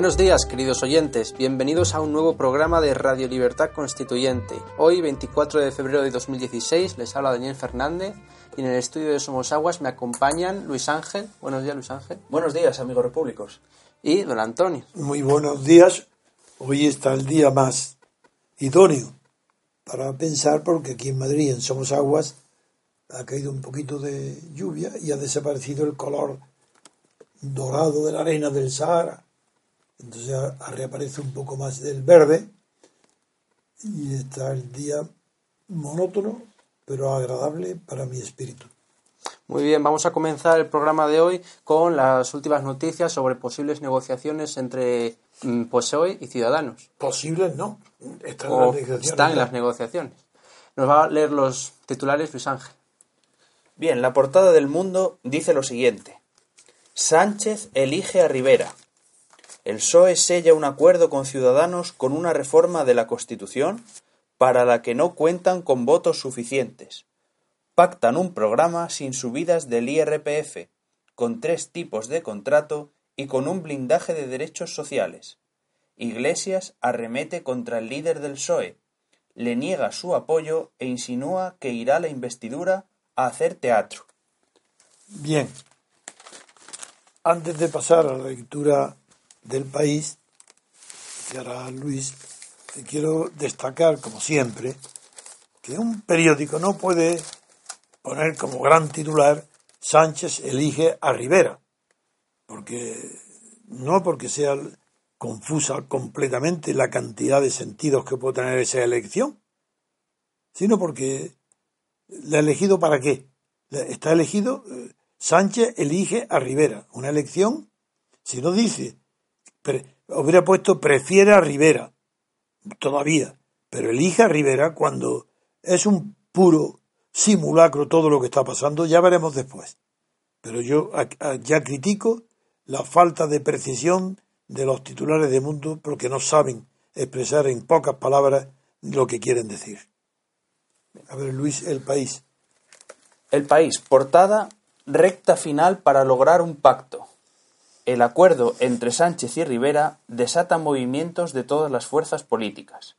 Buenos días, queridos oyentes. Bienvenidos a un nuevo programa de Radio Libertad Constituyente. Hoy, 24 de febrero de 2016, les habla Daniel Fernández y en el estudio de Somos Aguas me acompañan Luis Ángel. Buenos días, Luis Ángel. Buenos días, amigos repúblicos. Y don Antonio. Muy buenos días. Hoy está el día más idóneo para pensar porque aquí en Madrid, en Somos Aguas, ha caído un poquito de lluvia y ha desaparecido el color dorado de la arena del Sahara. Entonces reaparece un poco más del verde y está el día monótono pero agradable para mi espíritu. Muy bien, vamos a comenzar el programa de hoy con las últimas noticias sobre posibles negociaciones entre mm, PSOE y Ciudadanos. Posibles no, están, en las, negociaciones, están en las negociaciones. Nos va a leer los titulares Luis Ángel. Bien, la portada del Mundo dice lo siguiente. Sánchez elige a Rivera. El PSOE sella un acuerdo con Ciudadanos con una reforma de la Constitución para la que no cuentan con votos suficientes. Pactan un programa sin subidas del IRPF, con tres tipos de contrato y con un blindaje de derechos sociales. Iglesias arremete contra el líder del PSOE, le niega su apoyo e insinúa que irá a la investidura a hacer teatro. Bien. Antes de pasar a la lectura del país, que hará Luis, quiero destacar, como siempre, que un periódico no puede poner como gran titular Sánchez elige a Rivera, porque no porque sea confusa completamente la cantidad de sentidos que puede tener esa elección, sino porque la ha elegido para qué. Está elegido, eh, Sánchez elige a Rivera, una elección, si no dice, hubiera puesto prefiere a Rivera, todavía, pero elija a Rivera cuando es un puro simulacro todo lo que está pasando, ya veremos después. Pero yo ya critico la falta de precisión de los titulares de Mundo porque no saben expresar en pocas palabras lo que quieren decir. A ver, Luis, el país. El país, portada, recta final para lograr un pacto. El acuerdo entre Sánchez y Rivera desata movimientos de todas las fuerzas políticas.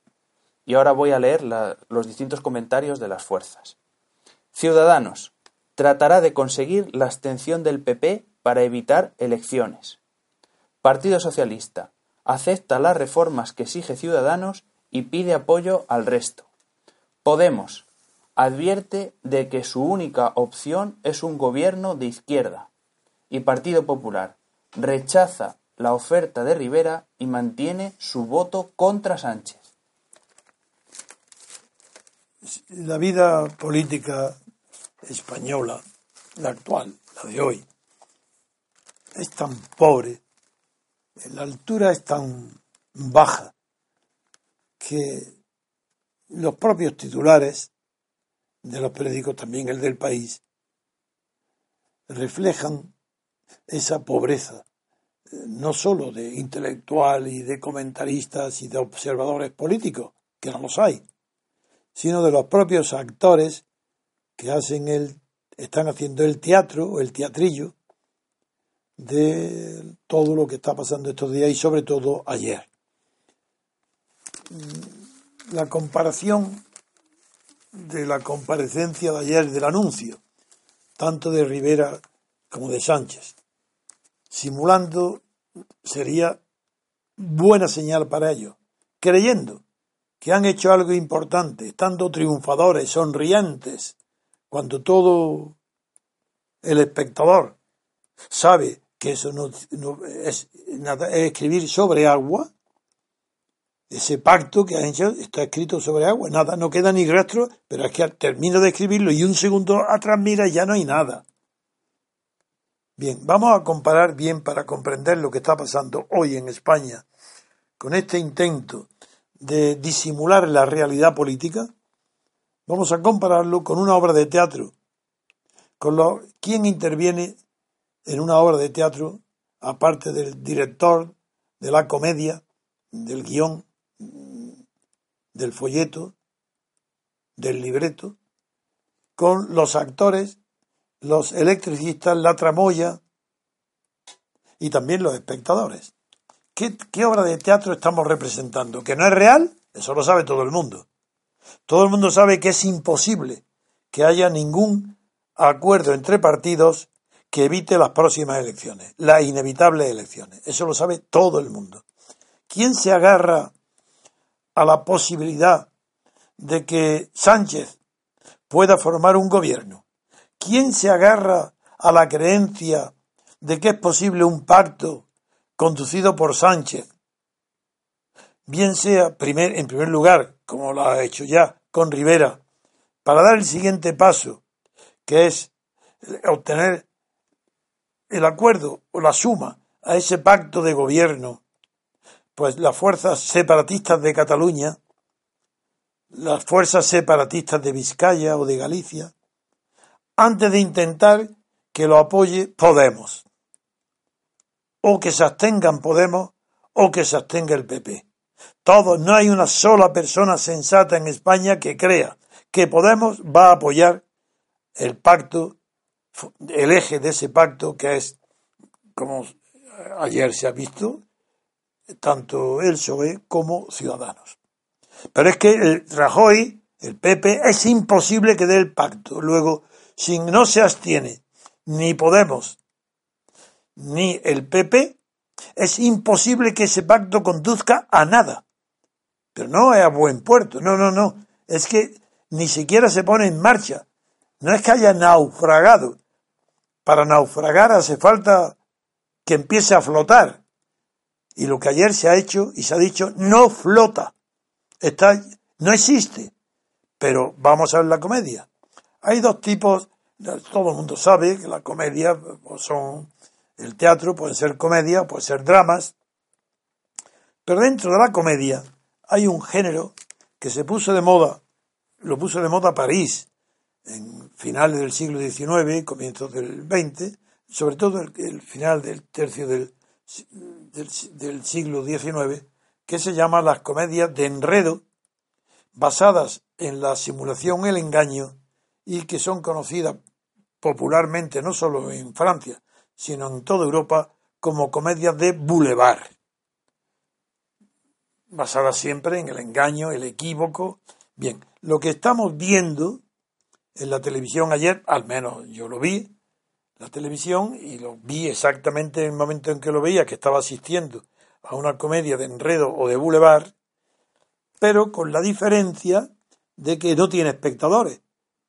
Y ahora voy a leer los distintos comentarios de las fuerzas. Ciudadanos. Tratará de conseguir la abstención del PP para evitar elecciones. Partido Socialista. Acepta las reformas que exige Ciudadanos y pide apoyo al resto. Podemos. Advierte de que su única opción es un gobierno de izquierda. Y Partido Popular rechaza la oferta de Rivera y mantiene su voto contra Sánchez. La vida política española, la actual, la de hoy, es tan pobre, la altura es tan baja, que los propios titulares de los periódicos, también el del país, reflejan esa pobreza, no sólo de intelectual y de comentaristas y de observadores políticos, que no los hay, sino de los propios actores que hacen el, están haciendo el teatro o el teatrillo de todo lo que está pasando estos días y sobre todo ayer. La comparación de la comparecencia de ayer del anuncio, tanto de Rivera como de Sánchez, simulando sería buena señal para ellos, creyendo que han hecho algo importante, estando triunfadores, sonrientes, cuando todo el espectador sabe que eso no, es nada, es escribir sobre agua, ese pacto que han hecho está escrito sobre agua, nada, no queda ni rastro, pero es que termino de escribirlo y un segundo atrás mira y ya no hay nada. Bien, vamos a comparar bien para comprender lo que está pasando hoy en España con este intento de disimular la realidad política. Vamos a compararlo con una obra de teatro, con lo, quién interviene en una obra de teatro, aparte del director, de la comedia, del guion, del folleto, del libreto, con los actores los electricistas, la tramoya y también los espectadores. ¿qué, ¿qué obra de teatro estamos representando? ¿Que no es real? Eso lo sabe todo el mundo. Todo el mundo sabe que es imposible que haya ningún acuerdo entre partidos que evite las próximas elecciones, las inevitables elecciones. Eso lo sabe todo el mundo. ¿Quién se agarra a la posibilidad de que Sánchez pueda formar un gobierno? ¿Quién se agarra a la creencia de que es posible un pacto conducido por Sánchez? Bien sea, en primer lugar, como lo ha hecho ya con Rivera, para dar el siguiente paso, que es obtener el acuerdo o la suma a ese pacto de gobierno, pues las fuerzas separatistas de Cataluña, las fuerzas separatistas de Vizcaya o de Galicia, antes de intentar que lo apoye Podemos, o que se abstengan Podemos, o que se abstenga el PP. Todos, no hay una sola persona sensata en España que crea que Podemos va a apoyar el pacto, el eje de ese pacto que es, como ayer se ha visto, tanto el PSOE como Ciudadanos. Pero es que el Rajoy, el PP, es imposible que dé el pacto. Luego, si no se abstiene ni Podemos ni el PP, es imposible que ese pacto conduzca a nada. Pero no es a buen puerto, no, no, no. Es que ni siquiera se pone en marcha. No es que haya naufragado. Para naufragar hace falta que empiece a flotar. Y lo que ayer se ha hecho y se ha dicho no flota. Está, no existe. Pero vamos a ver la comedia. Hay dos tipos, todo el mundo sabe que la comedia pues, son, el teatro puede ser comedia, puede ser dramas. Pero dentro de la comedia hay un género que se puso de moda, lo puso de moda París en finales del siglo XIX, comienzos del XX, sobre todo el, final del tercio del, del, siglo XIX, que se llama las comedias de enredo, basadas en la simulación, el engaño, y que son conocidas popularmente no solo en Francia, sino en toda Europa como comedias de boulevard basada siempre en el engaño, el equívoco. Bien, lo que estamos viendo en la televisión ayer, al menos yo lo vi, la televisión, y lo vi exactamente en el momento en que lo veía, que estaba asistiendo a una comedia de enredo o de boulevard, pero con la diferencia de que no tiene espectadores,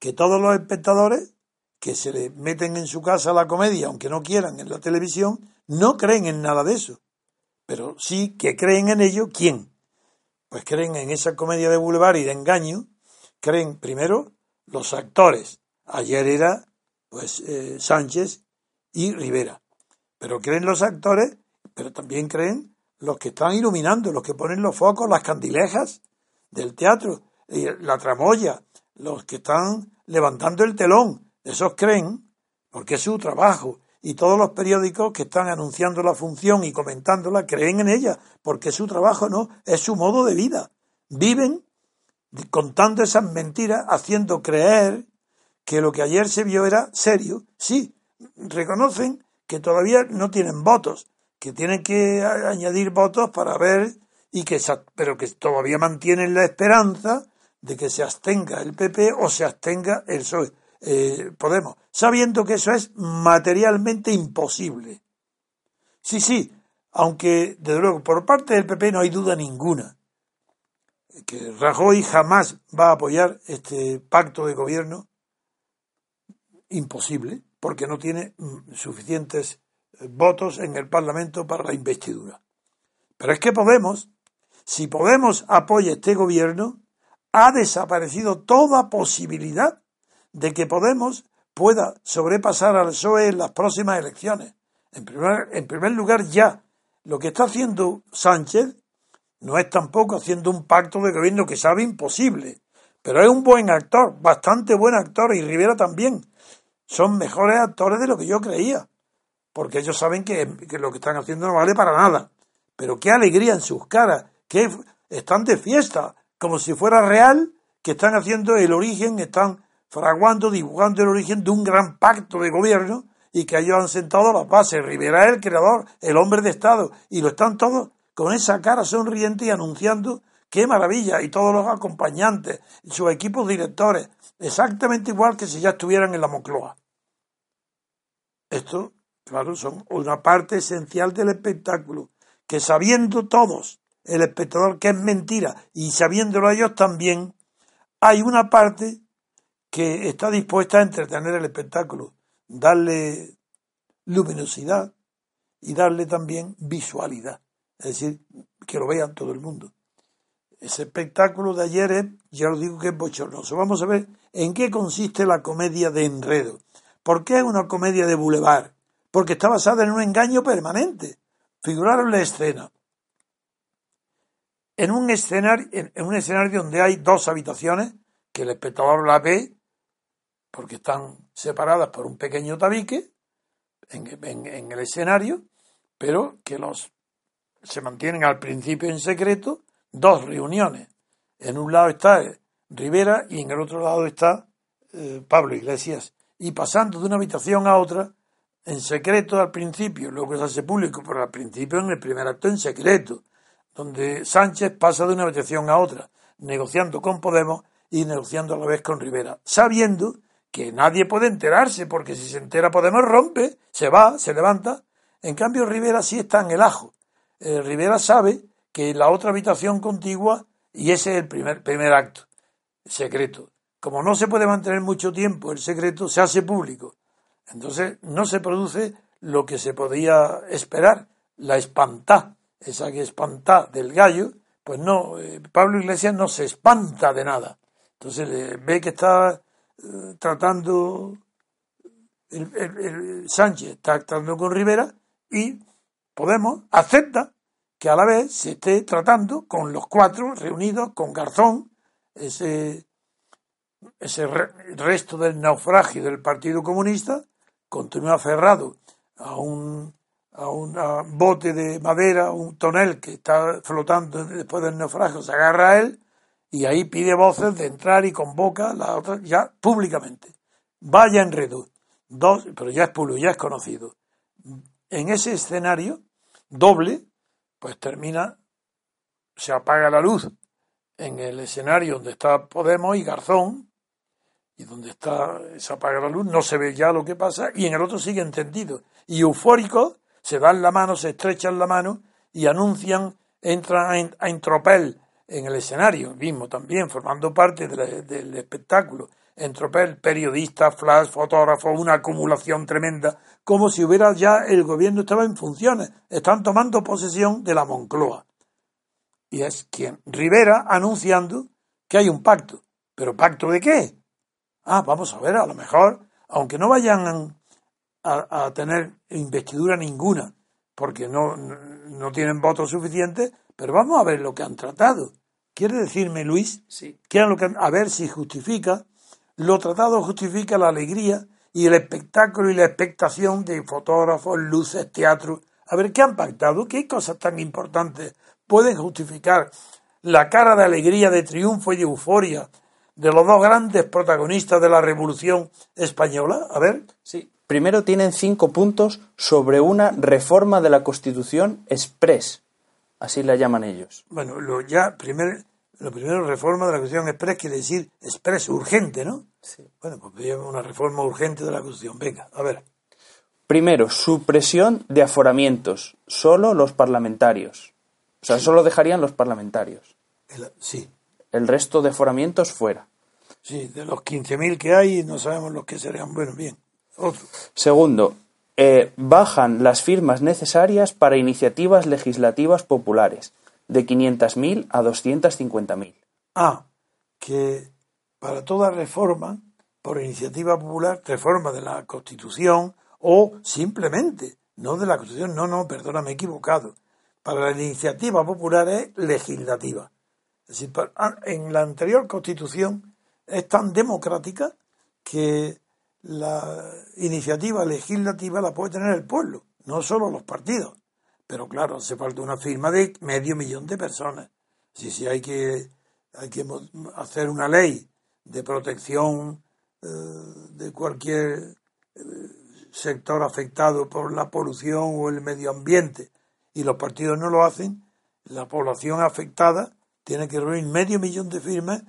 que todos los espectadores que se le meten en su casa la comedia, aunque no quieran en la televisión, no creen en nada de eso, pero sí que creen en ello, ¿quién? pues creen en esa comedia de boulevard y de engaño, creen primero los actores. Ayer era pues eh, Sánchez y Rivera. Pero creen los actores, pero también creen los que están iluminando, los que ponen los focos, las candilejas del teatro, la tramoya, los que están levantando el telón. Esos creen, porque es su trabajo, y todos los periódicos que están anunciando la función y comentándola creen en ella, porque su trabajo no, es su modo de vida. Viven contando esas mentiras, haciendo creer que lo que ayer se vio era serio. Sí, reconocen que todavía no tienen votos, que tienen que añadir votos para ver y que pero que todavía mantienen la esperanza de que se abstenga el PP o se abstenga el PSOE. Eh, Podemos, sabiendo que eso es materialmente imposible. Sí, sí, aunque desde luego por parte del PP no hay duda ninguna que Rajoy jamás va a apoyar este pacto de gobierno imposible, porque no tiene mm, suficientes eh, votos en el Parlamento para la investidura. Pero es que Podemos, si Podemos apoya este gobierno, ha desaparecido toda posibilidad de que Podemos pueda sobrepasar al PSOE en las próximas elecciones. En primer, lugar, ya lo que está haciendo Sánchez no es tampoco haciendo un pacto de gobierno que sabe imposible, pero es un buen actor, bastante buen actor, y Rivera también. Son mejores actores de lo que yo creía, porque ellos saben que, que lo que están haciendo no vale para nada. Pero qué alegría en sus caras, que están de fiesta, como si fuera real, que están haciendo el origen, están fraguando, dibujando el origen de un gran pacto de gobierno y que ellos han sentado las bases. Rivera es el creador, el hombre de Estado, y lo están todos con esa cara sonriente y anunciando qué maravilla, y todos los acompañantes, y sus equipos directores, exactamente igual que si ya estuvieran en la Mocloa. Esto, claro, son una parte esencial del espectáculo, que sabiendo todos, el espectador, que es mentira, y sabiéndolo ellos también, hay una parte que está dispuesta a entretener el espectáculo, darle luminosidad y darle también visualidad, es decir, que lo vean todo el mundo. Ese espectáculo de ayer es, ya os digo que es bochornoso. Vamos a ver en qué consiste la comedia de enredo. ¿Por qué es una comedia de boulevard? Porque está basada en un engaño permanente. Figuraron la escena. En un escenario, en un escenario donde hay dos habitaciones, que el espectador la ve porque están separadas por un pequeño tabique en, el escenario, pero que los se mantienen al principio en secreto dos reuniones. En un lado está Rivera y en el otro lado está eh, Pablo Iglesias. Y pasando de una habitación a otra, en secreto al principio, luego se hace público, pero al principio en el primer acto en secreto, donde Sánchez pasa de una habitación a otra, negociando con Podemos y negociando a la vez con Rivera, sabiendo que nadie puede enterarse, porque si se entera Podemos rompe, se va, se levanta. En cambio, Rivera sí está en el ajo. Eh, Rivera sabe que la otra habitación contigua, y ese es el primer, primer acto, secreto. Como no se puede mantener mucho tiempo el secreto, se hace público. Entonces no se produce lo que se podía esperar, la espantá, esa que espantá del gallo, pues no, eh, Pablo Iglesias no se espanta de nada. Entonces ve que está tratando el, Sánchez está tratando con Rivera y Podemos acepta que a la vez se esté tratando con los cuatro reunidos con Garzón, ese, ese resto del naufragio del Partido Comunista, continúa aferrado a un, a un bote de madera, un tonel que está flotando después del naufragio, se agarra a él y ahí pide voces de entrar y convoca la otra ya públicamente. Vaya enredo. Dos, pero ya es público, ya es conocido. En ese escenario doble, pues termina, se apaga la luz en el escenario donde está Podemos y Garzón, y donde está, se apaga la luz, no se ve ya lo que pasa, y en el otro sigue entendido. Y eufóricos se dan la mano, se estrechan la mano y anuncian, entran a, Entropel en el escenario mismo también, formando parte del espectáculo. Entropel, periodista, flash, fotógrafo, una acumulación tremenda, como si hubiera ya el gobierno estaba en funciones, están tomando posesión de la Moncloa. Y es quien, Rivera, anunciando que hay un pacto. ¿Pero pacto de qué? Ah, vamos a ver, a lo mejor, aunque no vayan a, tener investidura ninguna, porque no, no tienen votos suficientes, pero vamos a ver lo que han tratado. ¿Quiere decirme, Luis? Sí. Que lo que, a ver si justifica, lo tratado justifica la alegría y el espectáculo y la expectación de fotógrafos, luces, teatro. A ver, ¿qué han pactado? ¿Qué cosas tan importantes pueden justificar la cara de alegría, de triunfo y de euforia de los dos grandes protagonistas de la Revolución Española? A ver. Sí. Primero tienen cinco puntos sobre una reforma de la Constitución express Así la llaman ellos. Bueno, lo ya primer, lo primero, reforma de la Constitución Express quiere decir express, urgente, ¿no? Sí. Bueno, pues una reforma urgente de la Constitución. Venga, a ver. Primero, supresión de aforamientos. Solo los parlamentarios. O sea, solo dejarían los parlamentarios. sí. El resto de aforamientos fuera. Sí, de los 15.000 que hay, no sabemos los que serían. Bueno, bien. Segundo, eh, bajan las firmas necesarias para iniciativas legislativas populares, de 500.000 a 250.000. Ah, que para toda reforma, por iniciativa popular, reforma de la Constitución o simplemente, no de la Constitución, no, no, perdona, me he equivocado. Para la iniciativa popular es legislativa. Es decir, ah, en la anterior Constitución es tan democrática que la iniciativa legislativa la puede tener el pueblo, no solo los partidos. Pero claro, hace falta una firma de medio millón de personas. Si, si hay que, hay que hacer una ley de protección eh, de cualquier eh, sector afectado por la polución o el medio ambiente y los partidos no lo hacen, la población afectada tiene que reunir medio millón de firmas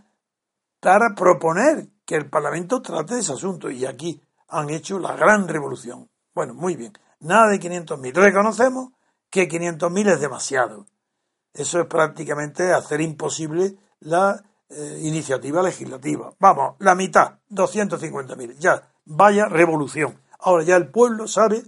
para proponer que el Parlamento trate ese asunto. Y aquí han hecho la gran revolución. Bueno, muy bien. Nada de 500.000. Reconocemos que 500.000 es demasiado. Eso es prácticamente hacer imposible la eh, iniciativa legislativa. Vamos, la mitad, 250.000. Ya, vaya revolución. Ahora ya el pueblo sabe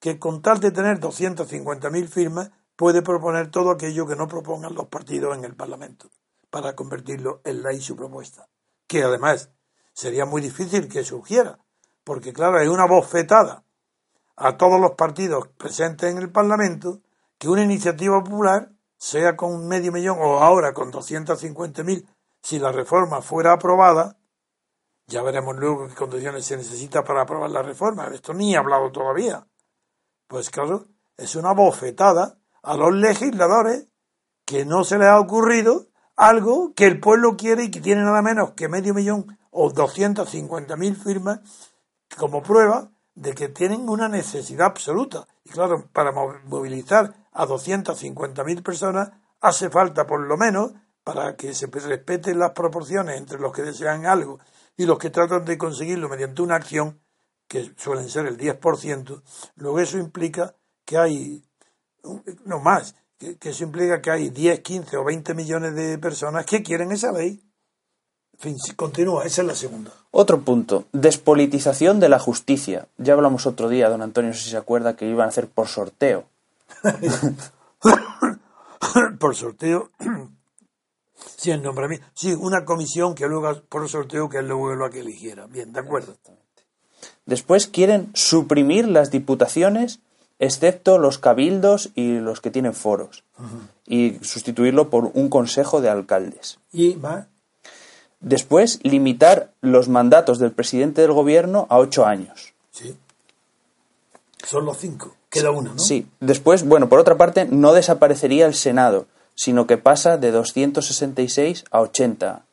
que con tal de tener 250.000 firmas puede proponer todo aquello que no propongan los partidos en el Parlamento para convertirlo en ley su propuesta. Que además sería muy difícil que surgiera, porque claro, hay una bofetada a todos los partidos presentes en el Parlamento que una iniciativa popular, sea con medio millón o ahora con 250.000, si la reforma fuera aprobada, ya veremos luego qué condiciones se necesita para aprobar la reforma. Esto ni he hablado todavía. Pues claro, es una bofetada a los legisladores que no se les ha ocurrido algo que el pueblo quiere y que tiene nada menos que medio millón o 250.000 firmas como prueba de que tienen una necesidad absoluta. Y claro, para movilizar a 250.000 personas hace falta por lo menos para que se respeten las proporciones entre los que desean algo y los que tratan de conseguirlo mediante una acción que suelen ser el 10%, luego eso implica que hay, no más, que, eso implica que hay 10, 15 o 20 millones de personas que quieren esa ley. Continúa, esa es la segunda. Otro punto, despolitización de la justicia. Ya hablamos otro día, don Antonio, no sé si se acuerda, que iban a hacer por sorteo. por sorteo Sí, el nombramiento. Sí, una comisión que luego, por sorteo, que luego lo que eligiera. Bien, de acuerdo. Después quieren suprimir las diputaciones, excepto los cabildos y los que tienen foros, y sustituirlo por un consejo de alcaldes. ¿Y va? Después, limitar los mandatos del presidente del gobierno a ocho años. Sí. Son los cinco. Queda uno, ¿no? Sí. Después, bueno, por otra parte, no desaparecería el Senado, sino que pasa de 266 a 80.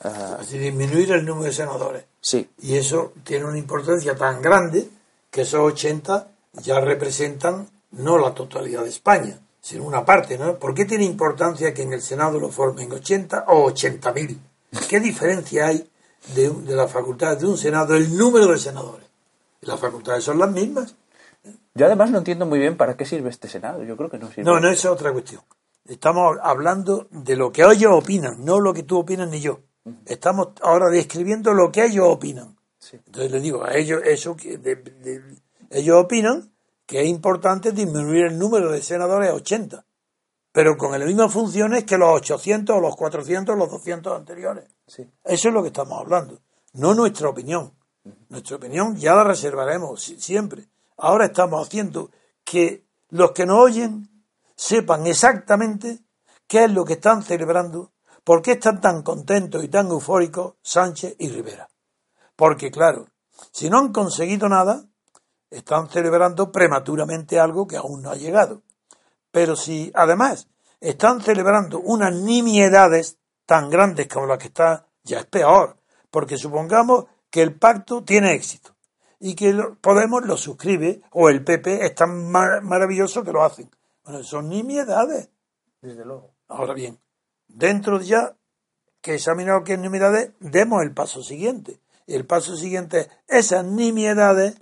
Así disminuir el número de senadores. Sí. Y eso tiene una importancia tan grande que esos 80 ya representan no la totalidad de España, sino una parte, ¿no? ¿Por qué tiene importancia que en el Senado lo formen 80 o 80.000? ¿Qué diferencia hay de, de las facultades de un Senado, el número de senadores? Las facultades son las mismas. Yo además no entiendo muy bien para qué sirve este Senado. Yo creo que no sirve. No, no, es otra cuestión. Estamos hablando de lo que ellos opinan, no lo que tú opinas ni yo. Estamos ahora describiendo lo que ellos opinan. Entonces les digo, a ellos, eso que ellos opinan que es importante disminuir el número de senadores a 80, pero con las mismas funciones que los 800 o los 400 o los 200 anteriores. Eso es lo que estamos hablando, no nuestra opinión. Nuestra opinión ya la reservaremos siempre. Ahora estamos haciendo que los que nos oyen sepan exactamente qué es lo que están celebrando, por qué están tan contentos y tan eufóricos Sánchez y Rivera. Porque claro, si no han conseguido nada, están celebrando prematuramente algo que aún no ha llegado. Pero si además están celebrando unas nimiedades tan grandes como las que está, ya es peor, porque supongamos que el pacto tiene éxito y que Podemos lo suscribe o el PP es tan maravilloso que lo hacen. Bueno, son nimiedades. Desde luego. Ahora bien, dentro de ya que examinado qué nimiedades, demos el paso siguiente. El paso siguiente es esas nimiedades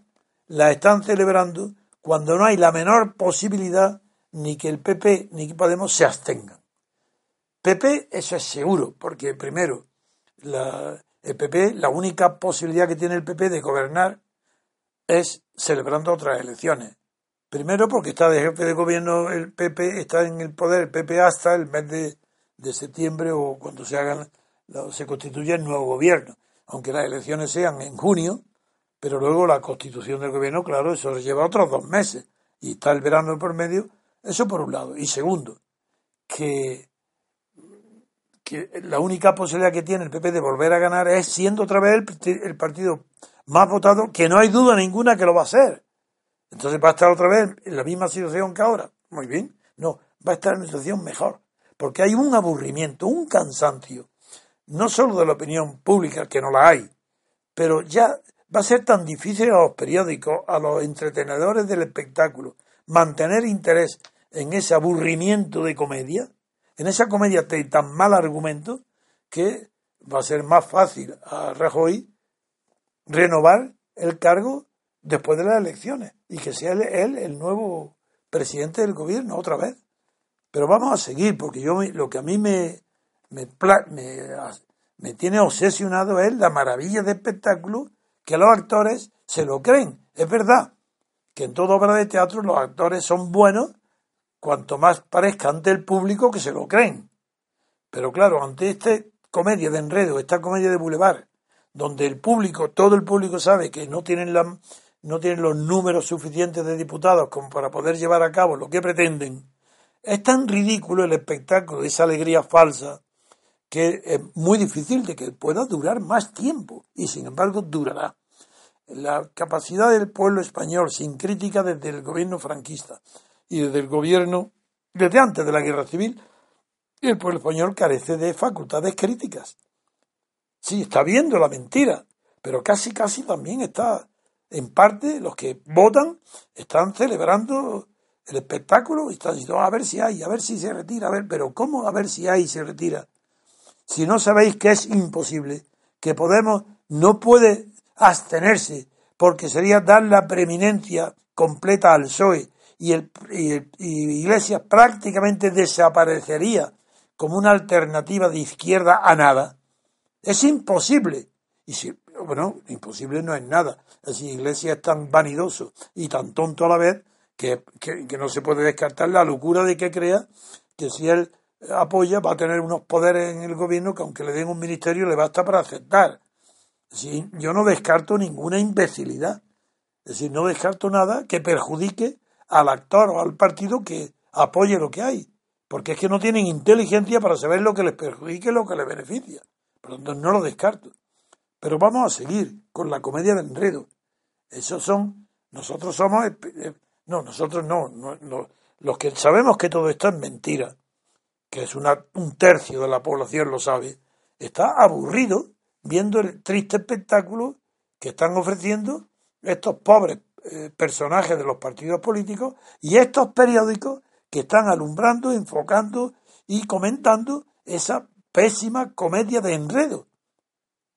las están celebrando cuando no hay la menor posibilidad ni que el PP ni que Podemos se abstengan. PP, eso es seguro, porque primero, la, el PP, la única posibilidad que tiene el PP de gobernar es celebrando otras elecciones. Primero porque está de jefe de gobierno el PP, está en el poder el PP hasta el mes de, septiembre o cuando se hagan, se constituya el nuevo gobierno. Aunque las elecciones sean en junio, pero luego la constitución del gobierno, claro, eso lleva otros dos meses. Y está el verano por medio. Eso por un lado. Y segundo, que, que la única posibilidad que tiene el PP de volver a ganar es siendo otra vez el, el partido más votado, que no hay duda ninguna que lo va a hacer entonces va a estar otra vez en la misma situación que ahora. Muy bien. No, va a estar en una situación mejor. Porque hay un aburrimiento, un cansancio, no solo de la opinión pública, que no la hay, pero ya va a ser tan difícil a los periódicos, a los entretenedores del espectáculo, mantener interés en ese aburrimiento de comedia, en esa comedia de tan mal argumento, que va a ser más fácil a Rajoy renovar el cargo después de las elecciones y que sea él, el nuevo presidente del gobierno otra vez. Pero vamos a seguir, porque yo lo que a mí me, me, me, tiene obsesionado es la maravilla de espectáculo que los actores se lo creen. Es verdad que en toda obra de teatro los actores son buenos cuanto más parezca ante el público que se lo creen. Pero claro, ante esta comedia de enredo, esta comedia de boulevard, donde el público, todo el público sabe que no tienen, la, no tienen los números suficientes de diputados como para poder llevar a cabo lo que pretenden, es tan ridículo el espectáculo, esa alegría falsa, que es muy difícil de que pueda durar más tiempo, y sin embargo durará. La capacidad del pueblo español, sin crítica desde el gobierno franquista y desde el gobierno, desde antes de la guerra civil, el pueblo español carece de facultades críticas. Sí, está viendo la mentira, pero casi, casi también está, en parte, los que votan están celebrando el espectáculo y están diciendo, a ver si hay, a ver si se retira, a ver, pero ¿cómo a ver si hay y se retira? Si no sabéis que es imposible, que Podemos no puede abstenerse, porque sería dar la preeminencia completa al PSOE y, el, y, Iglesias prácticamente desaparecería como una alternativa de izquierda a nada. Es imposible. Y si, bueno, imposible no es nada. Si Iglesias es tan vanidoso y tan tonto a la vez que, que no se puede descartar la locura de que crea que si él apoya va a tener unos poderes en el gobierno que aunque le den un ministerio le basta para aceptar. Sí, yo no descarto ninguna imbecilidad. Es decir, no descarto nada que perjudique al actor o al partido que apoye lo que hay. Porque es que no tienen inteligencia para saber lo que les perjudique y lo que les beneficia. Por lo tanto, no lo descarto. Pero vamos a seguir con la comedia de enredo. Esos son, nosotros somos, eh, no, nosotros no, no, los que sabemos que todo esto es mentira, que es una, un tercio de la población lo sabe, está aburrido viendo el triste espectáculo que están ofreciendo estos pobres eh, personajes de los partidos políticos y estos periódicos que están alumbrando, enfocando y comentando esa pésima comedia de enredo,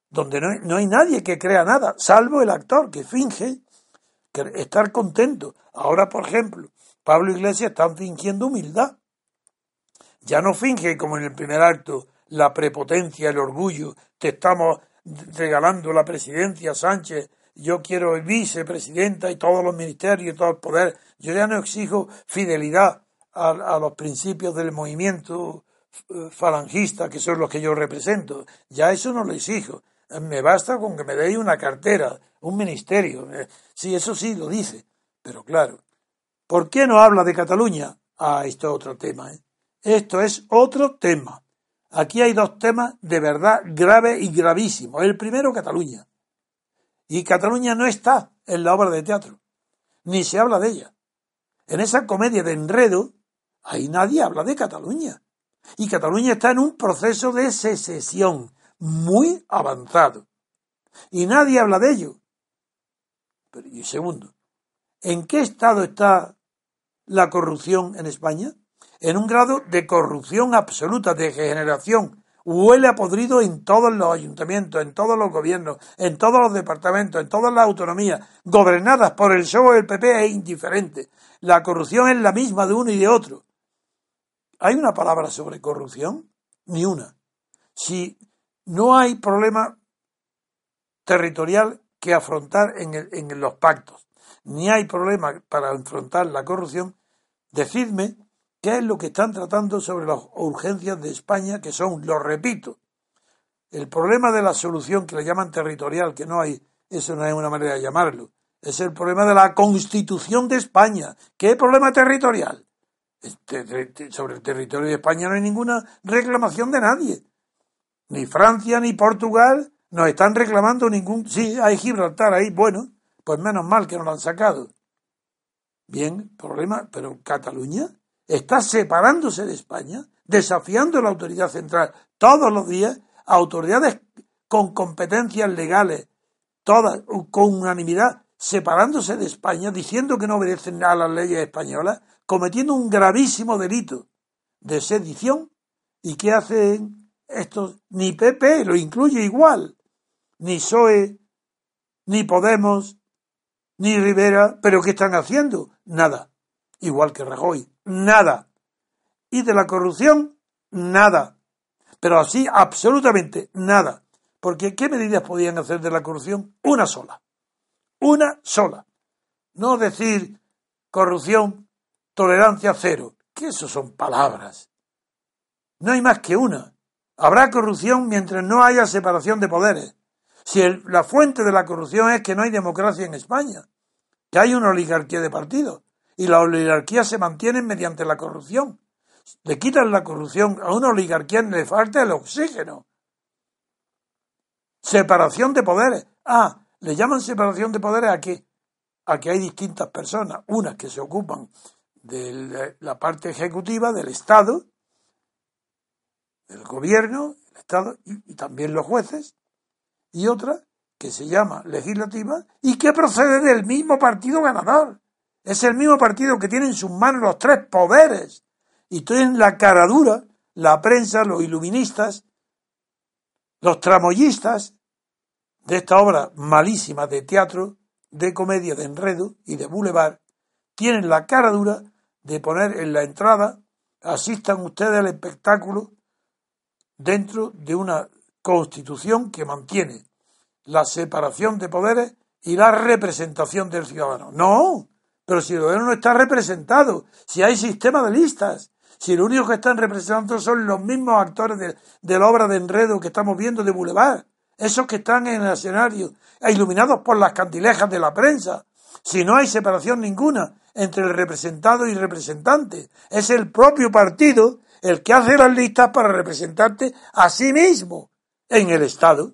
donde no hay, no hay nadie que crea nada, salvo el actor que finge estar contento. Ahora, por ejemplo, Pablo Iglesias está fingiendo humildad. Ya no finge como en el primer acto la prepotencia, el orgullo, te estamos regalando la presidencia, Sánchez, yo quiero el vicepresidenta y todos los ministerios y todo el poder. Yo ya no exijo fidelidad a, los principios del movimiento eh, falangista, que son los que yo represento. Ya eso no lo exijo. Me basta con que me deis una cartera, un ministerio. Eh, sí, eso sí lo dice. Pero claro, ¿por qué no habla de Cataluña? Ah, esto es otro tema. ¿eh? Esto es otro tema. Aquí hay dos temas de verdad graves y gravísimos. El primero, Cataluña. Y Cataluña no está en la obra de teatro, ni se habla de ella. En esa comedia de enredo, ahí nadie habla de Cataluña. Y Cataluña está en un proceso de secesión muy avanzado. Y nadie habla de ello. Pero, y segundo, ¿en qué estado está la corrupción en España? En un grado de corrupción absoluta, de degeneración huele a podrido en todos los ayuntamientos, en todos los gobiernos, en todos los departamentos, en todas las autonomías, gobernadas por el PSOE y el PP es indiferente. La corrupción es la misma de uno y de otro. ¿Hay una palabra sobre corrupción? Ni una. Si no hay problema territorial que afrontar en, en los pactos, ni hay problema para afrontar la corrupción, decidme ¿Qué es lo que están tratando sobre las urgencias de España, que son, lo repito, el problema de la solución que le llaman territorial, que no hay, eso no es una manera de llamarlo, es el problema de la constitución de España. ¿Qué problema territorial? Sobre el territorio de España no hay ninguna reclamación de nadie. Ni Francia ni Portugal nos están reclamando ningún. Sí, hay Gibraltar ahí, bueno, pues menos mal que no lo han sacado. Bien, problema, pero Cataluña está separándose de España, desafiando a la autoridad central todos los días, autoridades con competencias legales todas con unanimidad, separándose de España, diciendo que no obedecen a las leyes españolas, cometiendo un gravísimo delito de sedición. ¿Y qué hacen estos? Ni PP lo incluye igual, ni PSOE, ni Podemos, ni Rivera, pero ¿qué están haciendo? Nada. Igual que Rajoy, nada. Y de la corrupción, nada. Pero así, absolutamente nada. Porque ¿qué medidas podían hacer de la corrupción? Una sola. Una sola. No decir corrupción, tolerancia cero. Que eso son palabras. No hay más que una. Habrá corrupción mientras no haya separación de poderes. Si la fuente de la corrupción es que no hay democracia en España, que hay una oligarquía de partidos, y la oligarquía se mantiene mediante la corrupción. Le quitan la corrupción a una oligarquía, le falta el oxígeno. Separación de poderes. Ah, le llaman separación de poderes a que, a que hay distintas personas, unas que se ocupan de la parte ejecutiva del Estado, del gobierno, el Estado y, y también los jueces, y otra que se llama legislativa y que procede del mismo partido ganador. Es el mismo partido que tiene en sus manos los tres poderes y tienen la cara dura, la prensa, los iluministas, los tramoyistas de esta obra malísima de teatro, de comedia, de enredo y de boulevard, tienen la cara dura de poner en la entrada, asistan ustedes al espectáculo dentro de una constitución que mantiene la separación de poderes y la representación del ciudadano. No, pero si el ciudadano no está representado, si hay sistema de listas, si lo único que están representando son los mismos actores de, la obra de enredo que estamos viendo de Boulevard, esos que están en el escenario, iluminados por las candilejas de la prensa, si no hay separación ninguna entre el representado y representante, es el propio partido el que hace las listas para representarte a sí mismo en el Estado.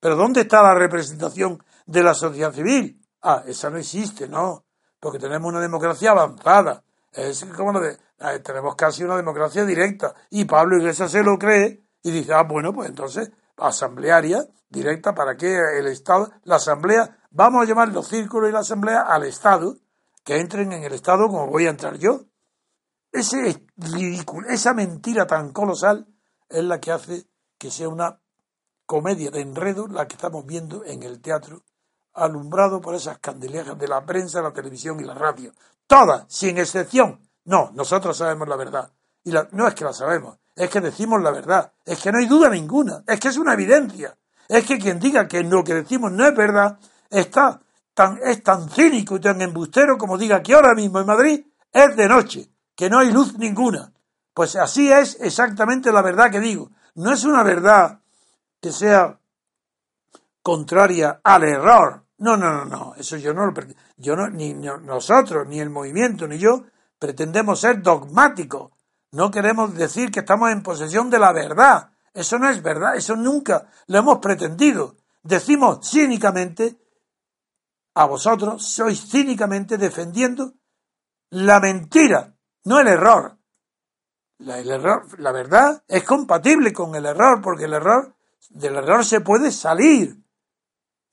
Pero ¿dónde está la representación de la sociedad civil? Ah, esa no existe, no, porque tenemos una democracia avanzada. Es como lo de, eh, tenemos casi una democracia directa. Y Pablo Iglesias se lo cree y dice, ah, bueno, pues entonces, asamblearia directa para que el Estado, la asamblea, vamos a llamar los círculos y la asamblea al Estado, que entren en el Estado como voy a entrar yo. Ese ridículo, esa mentira tan colosal es la que hace que sea una comedia de enredo la que estamos viendo en el teatro, alumbrado por esas candelejas de la prensa, la televisión y la radio. Todas, sin excepción, no, nosotros sabemos la verdad. Y no es que la sabemos, es que decimos la verdad. Es que no hay duda ninguna. Es que es una evidencia. Es que quien diga que lo que decimos no es verdad está tan, es tan cínico y tan embustero como diga que ahora mismo en Madrid es de noche, que no hay luz ninguna. Pues así es exactamente la verdad que digo. No es una verdad que sea contraria al error. No, no, no, no. Eso yo no lo yo no, ni nosotros, ni el movimiento, ni yo pretendemos ser dogmáticos. No queremos decir que estamos en posesión de la verdad. Eso no es verdad, eso nunca lo hemos pretendido. Decimos cínicamente, a vosotros sois cínicamente defendiendo la mentira, no el error. La, el error. la verdad es compatible con el error, porque el error, del error se puede salir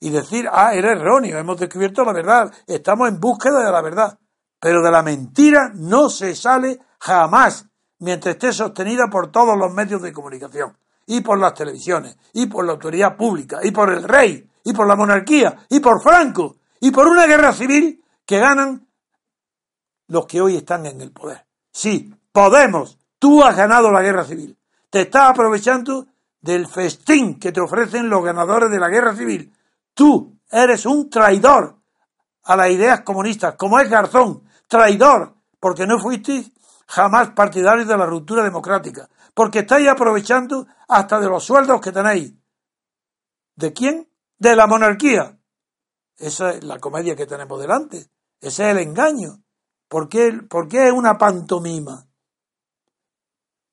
y decir, ah, era erróneo, hemos descubierto la verdad, estamos en búsqueda de la verdad. Pero de la mentira no se sale jamás mientras esté sostenida por todos los medios de comunicación, y por las televisiones, y por la autoridad pública, y por el rey, y por la monarquía, y por Franco, y por una guerra civil que ganan los que hoy están en el poder. Sí, podemos. Tú has ganado la guerra civil. Te estás aprovechando del festín que te ofrecen los ganadores de la guerra civil. Tú eres un traidor a las ideas comunistas, como es Garzón, traidor, porque no fuisteis jamás partidarios de la ruptura democrática, porque estáis aprovechando hasta de los sueldos que tenéis. ¿De quién? De la monarquía. Esa es la comedia que tenemos delante. Ese es el engaño. ¿Por qué, ¿Por qué es una pantomima?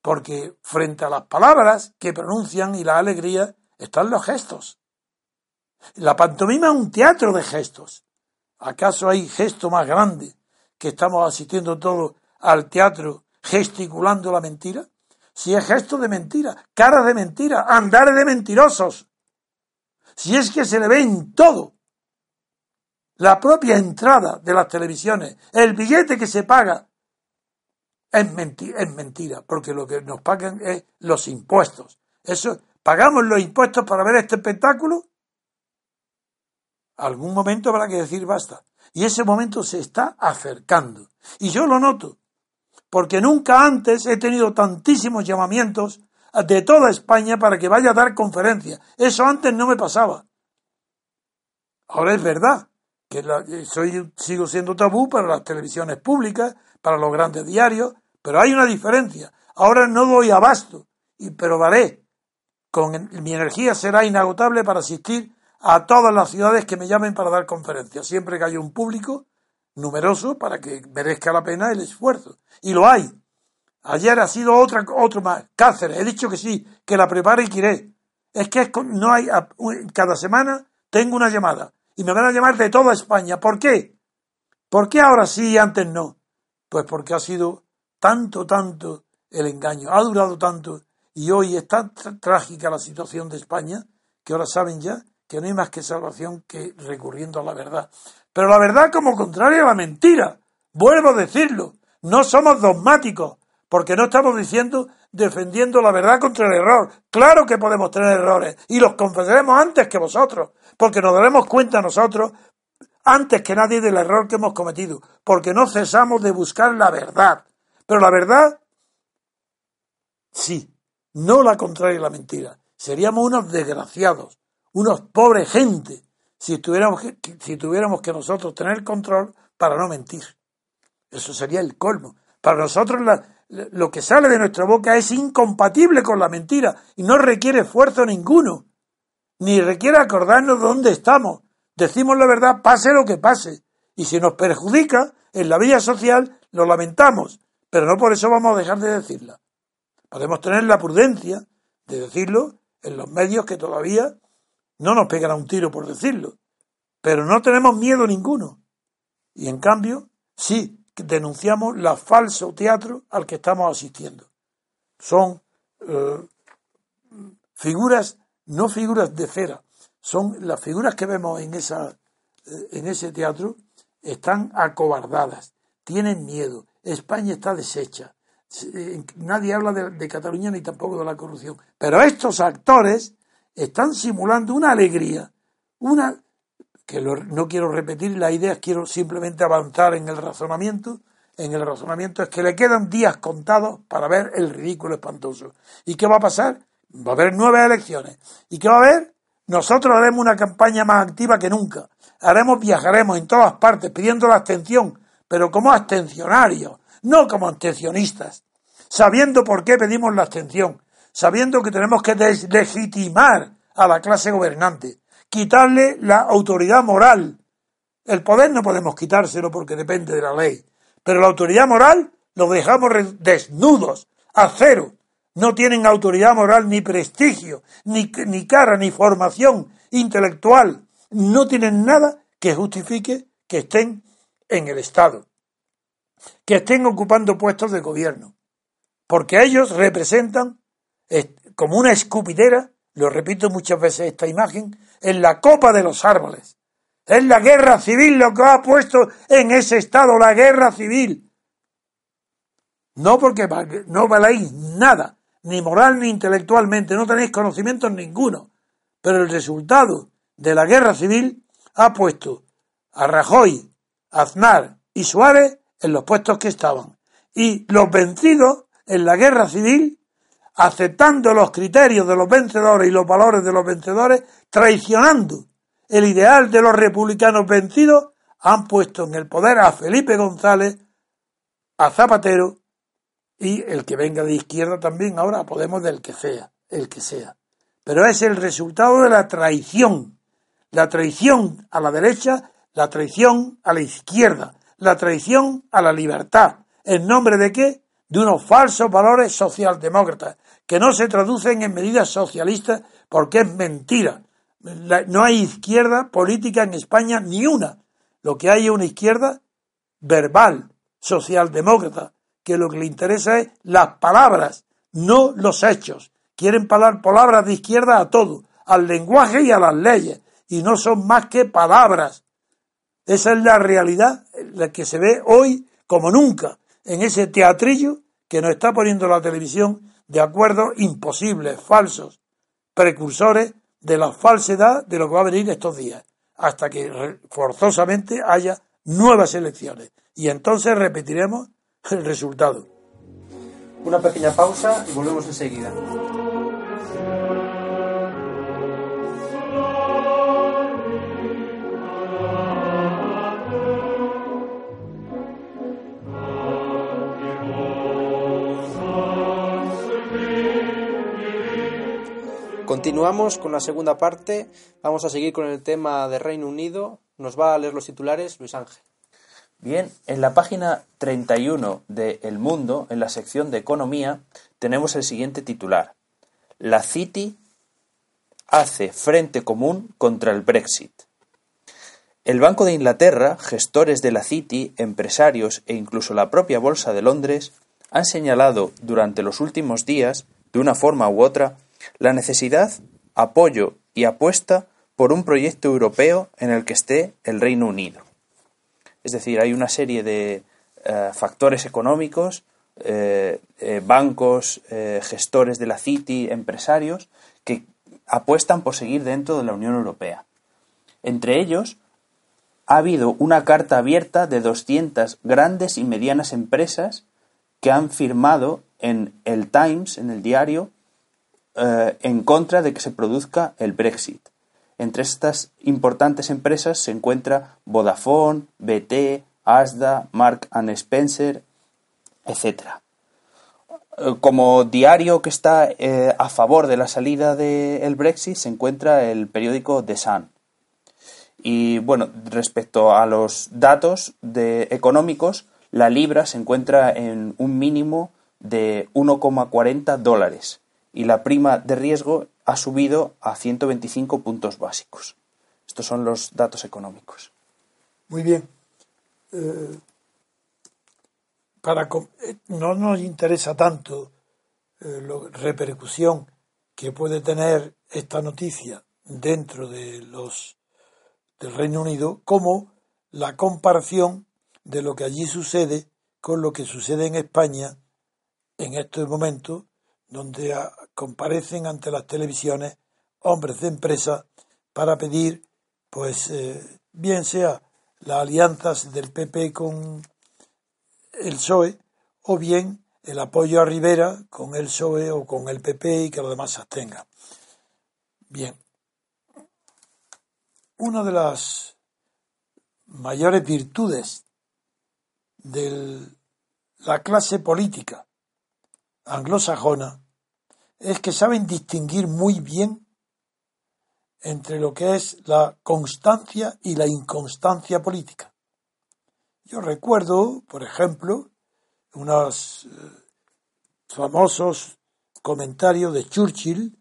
Porque frente a las palabras que pronuncian y la alegría están los gestos. La pantomima es un teatro de gestos. ¿Acaso hay gesto más grande que estamos asistiendo todos al teatro gesticulando la mentira? Si es gesto de mentira, cara de mentira, andar de mentirosos. Si es que se le ve en todo, La propia entrada de las televisiones, el billete que se paga, es, mentira, es mentira, porque lo que nos pagan es los impuestos. Eso, ¿Pagamos los impuestos para ver este espectáculo? Algún momento habrá que decir basta. Y ese momento se está acercando. Y yo lo noto, porque nunca antes he tenido tantísimos llamamientos de toda España para que vaya a dar conferencias. Eso antes no me pasaba. Ahora es verdad que soy, sigo siendo tabú para las televisiones públicas, para los grandes diarios, pero hay una diferencia. Ahora no doy abasto, y, pero daré. Con mi energía será inagotable para asistir a todas las ciudades que me llamen para dar conferencias, siempre que haya un público numeroso para que merezca la pena el esfuerzo. Y lo hay. Ayer ha sido otra, otro más. Cáceres, he dicho que sí, que la prepare y que iré. Es que no hay, cada semana tengo una llamada y me van a llamar de toda España. ¿Por qué? ¿Por qué ahora sí y antes no? Pues porque ha sido tanto, tanto el engaño, ha durado tanto y hoy es tan trágica la situación de España que ahora saben ya que no hay más que salvación que recurriendo a la verdad. Pero la verdad como contraria a la mentira. Vuelvo a decirlo. No somos dogmáticos, porque no estamos diciendo defendiendo la verdad contra el error. Claro que podemos tener errores y los confesaremos antes que vosotros, porque nos daremos cuenta nosotros antes que nadie del error que hemos cometido, porque no cesamos de buscar la verdad. Pero la verdad, sí, no la contraria a la mentira. Seríamos unos desgraciados unos pobres gente si tuviéramos que, si tuviéramos que nosotros tener control para no mentir. Eso sería el colmo. Para nosotros lo que sale de nuestra boca es incompatible con la mentira y no requiere esfuerzo ninguno, ni requiere acordarnos dónde estamos. Decimos la verdad, pase lo que pase. Y si nos perjudica en la vida social, lo lamentamos, pero no por eso vamos a dejar de decirla. Podemos tener la prudencia de decirlo en los medios que todavía no nos pegará un tiro por decirlo, pero no tenemos miedo ninguno. Y en cambio, sí denunciamos la falso teatro al que estamos asistiendo. Son eh, figuras, no figuras de cera, son las figuras que vemos en, esa, eh, en ese teatro, están acobardadas, tienen miedo, España está deshecha, eh, nadie habla de Cataluña ni tampoco de la corrupción, pero estos actores están simulando una alegría, una que no quiero repetir las ideas, quiero simplemente avanzar en el razonamiento. En el razonamiento es que le quedan días contados para ver el ridículo espantoso. ¿Y qué va a pasar? Va a haber nueve elecciones. ¿Y qué va a haber? Nosotros haremos una campaña más activa que nunca. Haremos, viajaremos en todas partes pidiendo la abstención, pero como abstencionarios, no como abstencionistas, sabiendo por qué pedimos la abstención, sabiendo que tenemos que deslegitimar a la clase gobernante, quitarle la autoridad moral. El poder no podemos quitárselo porque depende de la ley, pero la autoridad moral lo dejamos desnudos, a cero. No tienen autoridad moral ni prestigio, ni, ni cara, ni formación intelectual. No tienen nada que justifique que estén en el Estado, que estén ocupando puestos de gobierno, porque ellos representan como una escupidera, lo repito muchas veces esta imagen, en la copa de los árboles. Es la guerra civil lo que ha puesto en ese estado, la guerra civil. No porque no valéis nada, ni moral ni intelectualmente, no tenéis conocimientos ninguno. Pero el resultado de la guerra civil ha puesto a Rajoy, Aznar y Suárez en los puestos que estaban. Y los vencidos en la guerra civil aceptando los criterios de los vencedores y los valores de los vencedores, traicionando el ideal de los republicanos vencidos, han puesto en el poder a Felipe González, a Zapatero y el que venga de izquierda también, ahora Podemos del que sea, el que sea. Pero es el resultado de la traición, la traición a la derecha, la traición a la izquierda, la traición a la libertad. ¿En nombre de qué? De unos falsos valores socialdemócratas, que no se traducen en medidas socialistas porque es mentira. no hay izquierda política en España ni una. Lo que hay es una izquierda verbal, socialdemócrata, que lo que le interesa es las palabras, no los hechos. Quieren hablar palabras de izquierda a todo, al lenguaje y a las leyes, y no son más que palabras. Esa es la realidad, la que se ve hoy como nunca en ese teatrillo que nos está poniendo la televisión de acuerdos imposibles, falsos, precursores de la falsedad de lo que va a venir estos días, hasta que forzosamente haya nuevas elecciones. Y entonces repetiremos el resultado. Una pequeña pausa y volvemos enseguida. Continuamos con la segunda parte. Vamos a seguir con el tema de Reino Unido. Nos va a leer los titulares Luis Ángel. Bien, en la página 31 de El Mundo, en la sección de Economía, tenemos el siguiente titular. La City hace frente común contra el Brexit. El Banco de Inglaterra, gestores de la City, empresarios e incluso la propia Bolsa de Londres han señalado durante los últimos días, de una forma u otra, la necesidad, apoyo y apuesta por un proyecto europeo en el que esté el Reino Unido. Es decir, hay una serie de eh, factores económicos, eh, eh, bancos, gestores de la City, empresarios, que apuestan por seguir dentro de la Unión Europea. Entre ellos, ha habido una carta abierta de 200 grandes y medianas empresas que han firmado en el Times, en el diario, en contra de que se produzca el Brexit. Entre estas importantes empresas se encuentra Vodafone, BT, Asda, Mark Spencer, etc. Eh, como diario que está eh, a favor de la salida del Brexit se encuentra el periódico The Sun. Y bueno, respecto a los datos de económicos, la libra se encuentra en un mínimo de 1,40 dólares y la prima de riesgo ha subido a 125 puntos básicos. Estos son los datos económicos. Muy bien. Eh, para, eh, no nos interesa tanto eh, la repercusión que puede tener esta noticia dentro de los del Reino Unido como la comparación de lo que allí sucede con lo que sucede en España en estos momentos donde comparecen ante las televisiones hombres de empresa para pedir, pues, eh, bien sea las alianzas del PP con el PSOE o bien el apoyo a Rivera con el PSOE o con el PP y que los demás se abstengan. Bien. Una de las mayores virtudes de la clase política anglosajona es que saben distinguir muy bien entre lo que es la constancia y la inconstancia política. Yo recuerdo, por ejemplo, unos eh, famosos comentarios de Churchill,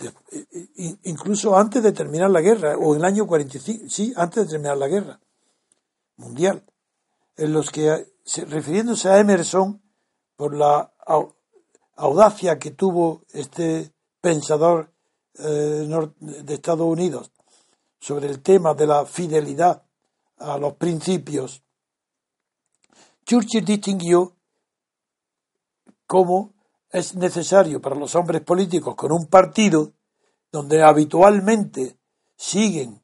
eh, incluso antes de terminar la guerra, o en el año 45, sí, antes de terminar la guerra mundial, en los que, refiriéndose a Emerson, por la audacia que tuvo este pensador eh, de Estados Unidos sobre el tema de la fidelidad a los principios, Churchill distinguió cómo es necesario para los hombres políticos con un partido donde habitualmente siguen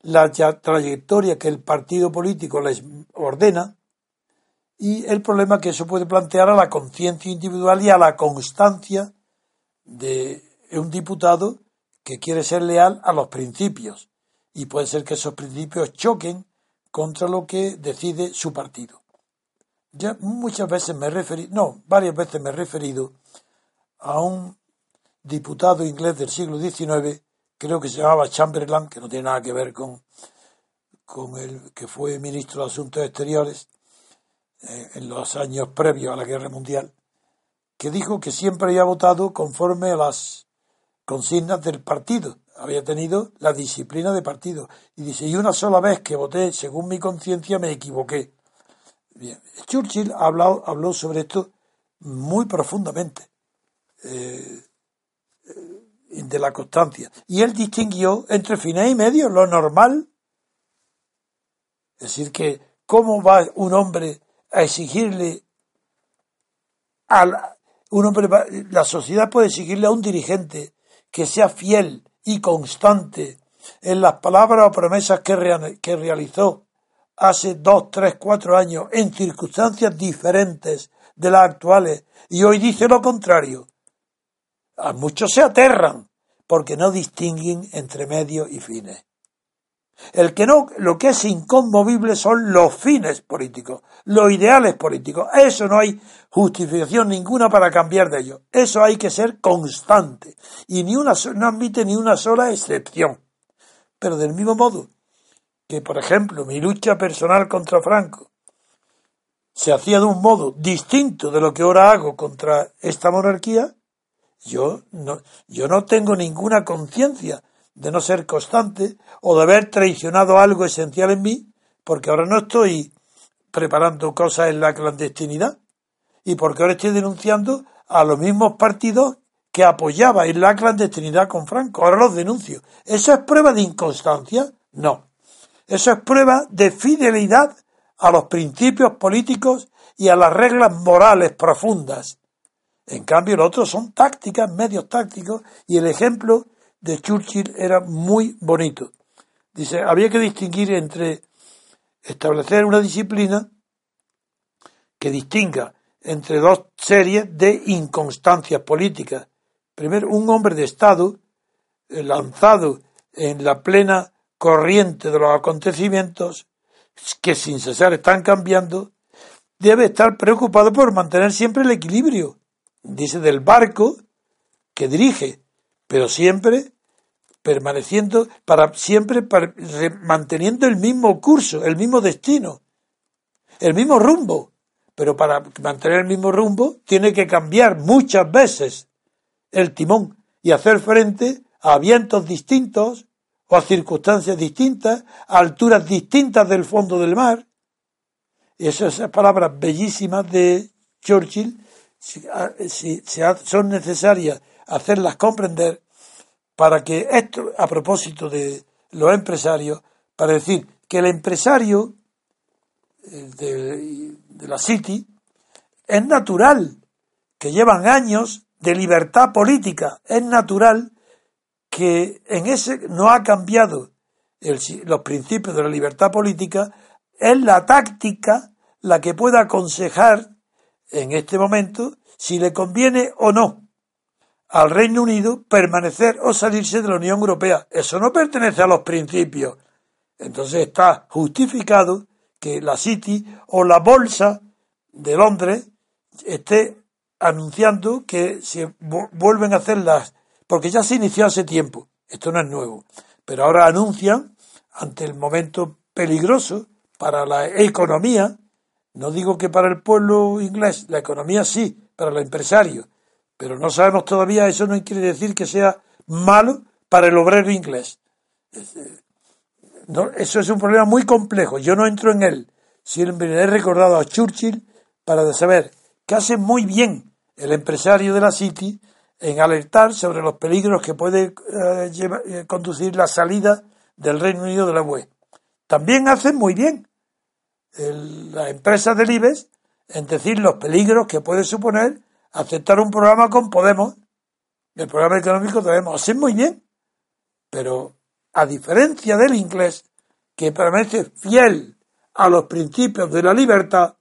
la trayectoria que el partido político les ordena, y el problema que eso puede plantear a la conciencia individual y a la constancia de un diputado que quiere ser leal a los principios y puede ser que esos principios choquen contra lo que decide su partido. Ya muchas veces me he referido, no, varias veces me he referido a un diputado inglés del siglo XIX, creo que se llamaba Chamberlain, que no tiene nada que ver con, con el que fue ministro de Asuntos Exteriores, eh, en los años previos a la Guerra Mundial, que dijo que siempre había votado conforme a las consignas del partido, había tenido la disciplina de partido. Y dice, y una sola vez que voté según mi conciencia me equivoqué. Bien. Churchill habló, habló sobre esto muy profundamente, eh, eh, de la constancia. Y él distinguió entre fines y medios, lo normal Es decir, que ¿cómo va un hombre a exigirle a un hombre, la sociedad puede exigirle a un dirigente que sea fiel y constante en las palabras o promesas que, que realizó hace dos, tres, cuatro años en circunstancias diferentes de las actuales y hoy dice lo contrario. A muchos se aterran porque no distinguen entre medios y fines. El que no, lo que es inconmovible son los fines políticos, los ideales políticos. Eso no hay justificación ninguna para cambiar de ello. Eso hay que ser constante y ni una, no admite ni una sola excepción. Pero del mismo modo que, por ejemplo, mi lucha personal contra Franco se hacía de un modo distinto de lo que ahora hago contra esta monarquía, yo no, yo no tengo ninguna conciencia de no ser constante o de haber traicionado algo esencial en mí, porque ahora no estoy preparando cosas en la clandestinidad y porque ahora estoy denunciando a los mismos partidos que apoyaba en la clandestinidad con Franco. Ahora los denuncio. ¿Eso es prueba de inconstancia? No. Eso es prueba de fidelidad a los principios políticos y a las reglas morales profundas. En cambio, los otros son tácticas, medios tácticos, y el ejemplo de Churchill era muy bonito. Dice, había que distinguir entre establecer una disciplina que distinga entre dos series de inconstancias políticas. Primero, un hombre de Estado eh, lanzado en la plena corriente de los acontecimientos que sin cesar están cambiando, debe estar preocupado por mantener siempre el equilibrio, dice, del barco que dirige, pero siempre permaneciendo para siempre manteniendo el mismo curso, el mismo destino, el mismo rumbo. Pero para mantener el mismo rumbo tiene que cambiar muchas veces el timón y hacer frente a vientos distintos o a circunstancias distintas, a alturas distintas del fondo del mar. Esas palabras bellísimas de Churchill son necesarias hacerlas comprender para que esto, a propósito de los empresarios, para decir que el empresario de, la City es natural, que llevan años de libertad política, es natural que en ese no ha cambiado los principios de la libertad política, es la táctica la que puede aconsejar en este momento si le conviene o no al Reino Unido permanecer o salirse de la Unión Europea. Eso no pertenece a los principios. Entonces está justificado que la City o la Bolsa de Londres esté anunciando que se vuelven a hacer las... porque ya se inició hace tiempo, esto no es nuevo, pero ahora anuncian ante el momento peligroso para la economía, no digo que para el pueblo inglés, la economía sí, para los empresarios, pero no sabemos todavía, eso no quiere decir que sea malo para el obrero inglés. eso es un problema muy complejo, yo no entro en él. Siempre he recordado a Churchill para saber que hace muy bien el empresario de la City en alertar sobre los peligros que puede eh, eh, conducir la salida del Reino Unido de la UE. También hace muy bien las empresas del IBEX en decir los peligros que puede suponer aceptar un programa con Podemos, el programa económico debemos hacer muy bien, pero a diferencia del inglés, que permanece fiel a los principios de la libertad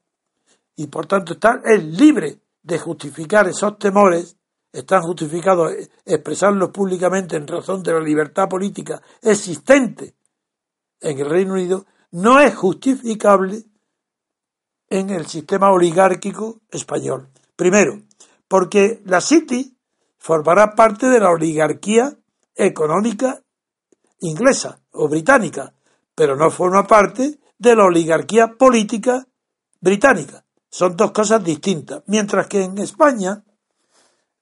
y por tanto está, es libre de justificar esos temores, están justificados expresarlos públicamente en razón de la libertad política existente en el Reino Unido, no es justificable en el sistema oligárquico español. Primero, porque la City formará parte de la oligarquía económica inglesa o británica, pero no forma parte de la oligarquía política británica. Son dos cosas distintas. Mientras que en España,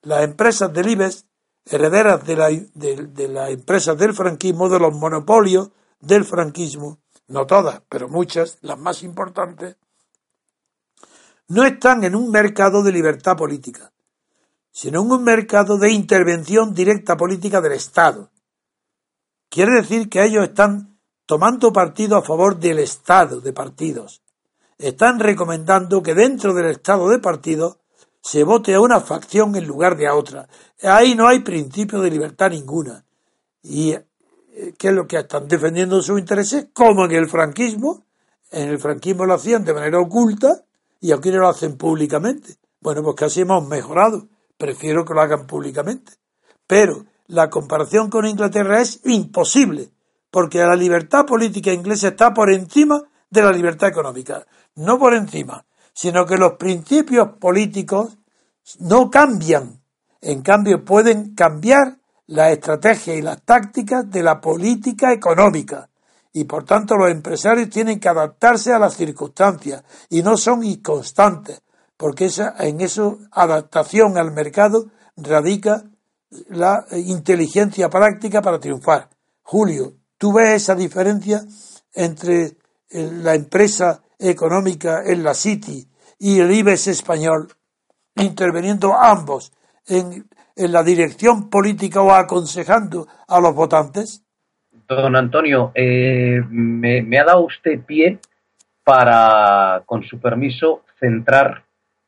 las empresas del IBEX, herederas de, la, de las empresas del franquismo, de los monopolios del franquismo, no todas, pero muchas, las más importantes, no están en un mercado de libertad política, sino en un mercado de intervención directa política del Estado. Quiere decir que ellos están tomando partido a favor del Estado de partidos. Están recomendando que dentro del Estado de partidos se vote a una facción en lugar de a otra. Ahí no hay principio de libertad ninguna. Y eh, ¿qué es lo que están defendiendo sus intereses? Como en el franquismo. En el franquismo lo hacían de manera oculta y aquí lo hacen públicamente. Bueno, pues casi hemos mejorado. Prefiero que lo hagan públicamente. Pero la comparación con Inglaterra es imposible, porque la libertad política inglesa está por encima de la libertad económica. No por encima, sino que los principios políticos no cambian. En cambio, pueden cambiar la estrategia y las tácticas de la política económica. Y por tanto los empresarios tienen que adaptarse a las circunstancias y no son inconstantes, porque esa, en eso adaptación al mercado radica la inteligencia práctica para triunfar. Julio, ¿tú ves esa diferencia entre eh, la empresa económica en la City y el IBEX español, interviniendo ambos en, en la dirección política o aconsejando a los votantes? Don Antonio, eh, me, me, ha dado usted pie para, con su permiso, centrar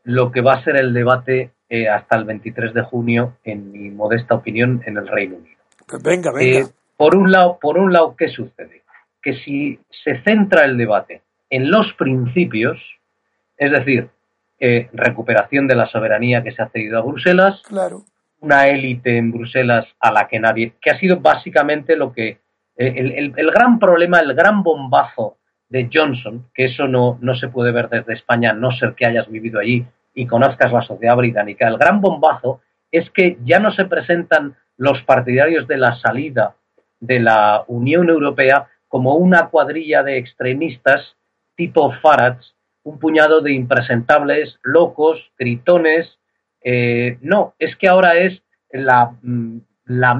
lo que va a ser el debate eh, hasta el 23 de junio, en mi modesta opinión, en el Reino Unido. Pues venga, venga. Eh, por un lado, por un lado, ¿qué sucede? Que si se centra el debate en los principios, es decir, eh, recuperación de la soberanía que se ha cedido a Bruselas, claro. una élite en Bruselas a la que nadie, que ha sido básicamente lo que el, el, el, gran problema, el gran bombazo de Johnson, que eso no, no se puede ver desde España, no ser que hayas vivido allí, y conozcas la sociedad británica. El gran bombazo es que ya no se presentan los partidarios de la salida de la Unión Europea como una cuadrilla de extremistas tipo Farage, un puñado de impresentables, locos, gritones. Eh, no, es que ahora es la, mm, la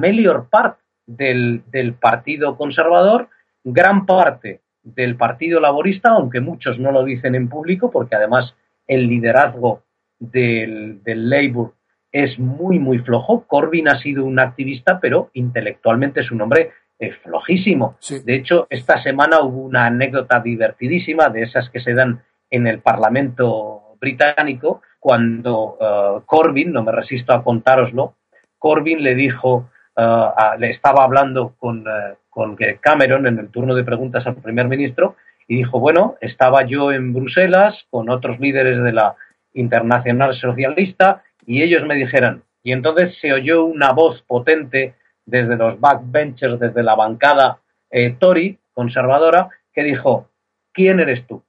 parte del, del Partido Conservador, gran parte del Partido Laborista, aunque muchos no lo dicen en público, porque además el liderazgo del, del, Labour es muy, muy flojo. Corbyn ha sido un activista, pero intelectualmente es un hombre eh, flojísimo. Sí. De hecho, esta semana hubo una anécdota divertidísima de esas que se dan en el Parlamento británico, cuando uh, Corbyn, no me resisto a contároslo, Corbyn le dijo, uh, a, le estaba hablando con, uh, con Cameron en el turno de preguntas al primer ministro, y dijo, bueno, estaba yo en Bruselas con otros líderes de la Internacional Socialista y ellos me dijeran, y entonces se oyó una voz potente desde los backbenchers, desde la bancada eh, Tory, conservadora, que dijo, ¿quién eres tú?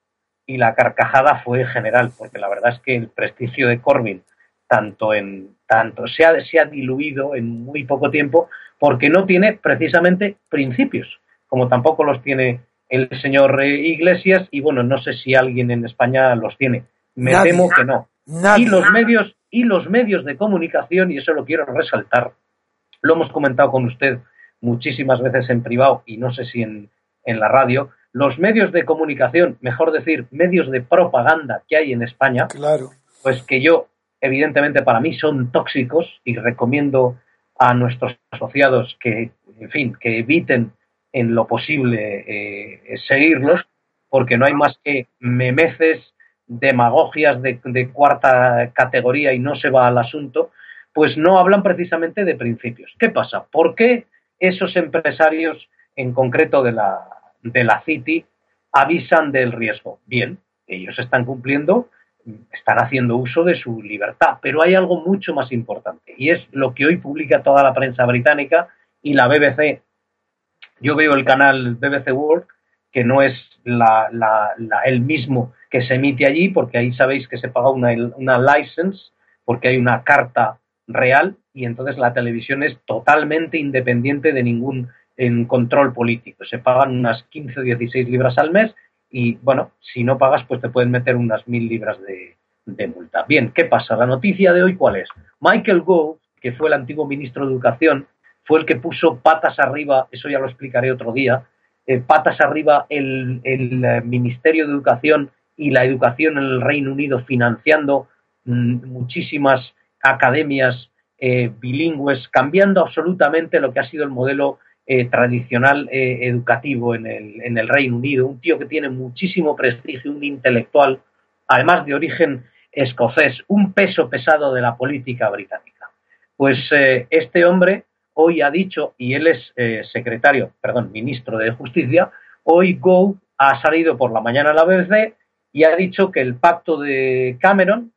Y la carcajada fue general, porque la verdad es que el prestigio de Corbyn, tanto en tanto se ha, se ha diluido en muy poco tiempo, porque no tiene precisamente principios, como tampoco los tiene el señor eh, Iglesias y bueno, no sé si alguien en España los tiene. Me Nadie. temo que no. Nadie. Y los medios y los medios de comunicación y eso lo quiero resaltar. Lo hemos comentado con usted muchísimas veces en privado y no sé si en, en la radio. Los medios de comunicación, mejor decir, medios de propaganda que hay en España, Claro. pues que yo, evidentemente, para mí son tóxicos y recomiendo a nuestros asociados que, en fin, que eviten en lo posible eh, seguirlos, porque no hay más que memeces, demagogias de, cuarta categoría y no se va al asunto, pues no hablan precisamente de principios. ¿Qué pasa? ¿Por qué esos empresarios, en concreto de la, de la City, avisan del riesgo? Bien, ellos están cumpliendo, están haciendo uso de su libertad, pero hay algo mucho más importante y es lo que hoy publica toda la prensa británica y la BBC yo veo el canal BBC World, que no es la, el mismo que se emite allí, porque ahí sabéis que se paga una, una license, porque hay una carta real, y entonces la televisión es totalmente independiente de ningún control político. Se pagan unas 15 o 16 libras al mes, y bueno, si no pagas, pues te pueden meter unas mil libras de, de multa. Bien, ¿qué pasa? La noticia de hoy, ¿cuál es? Michael Gove, que fue el antiguo ministro de Educación, fue el que puso patas arriba, eso ya lo explicaré otro día, eh, patas arriba el, eh, Ministerio de Educación y la educación en el Reino Unido financiando mmm, muchísimas academias eh, bilingües, cambiando absolutamente lo que ha sido el modelo tradicional educativo en el, Reino Unido, un tío que tiene muchísimo prestigio, un intelectual, además de origen escocés, un peso pesado de la política británica. Pues este hombre hoy ha dicho, y él es secretario, perdón, ministro de Justicia, hoy Go ha salido por la mañana a la BBC y ha dicho que el pacto de Cameron,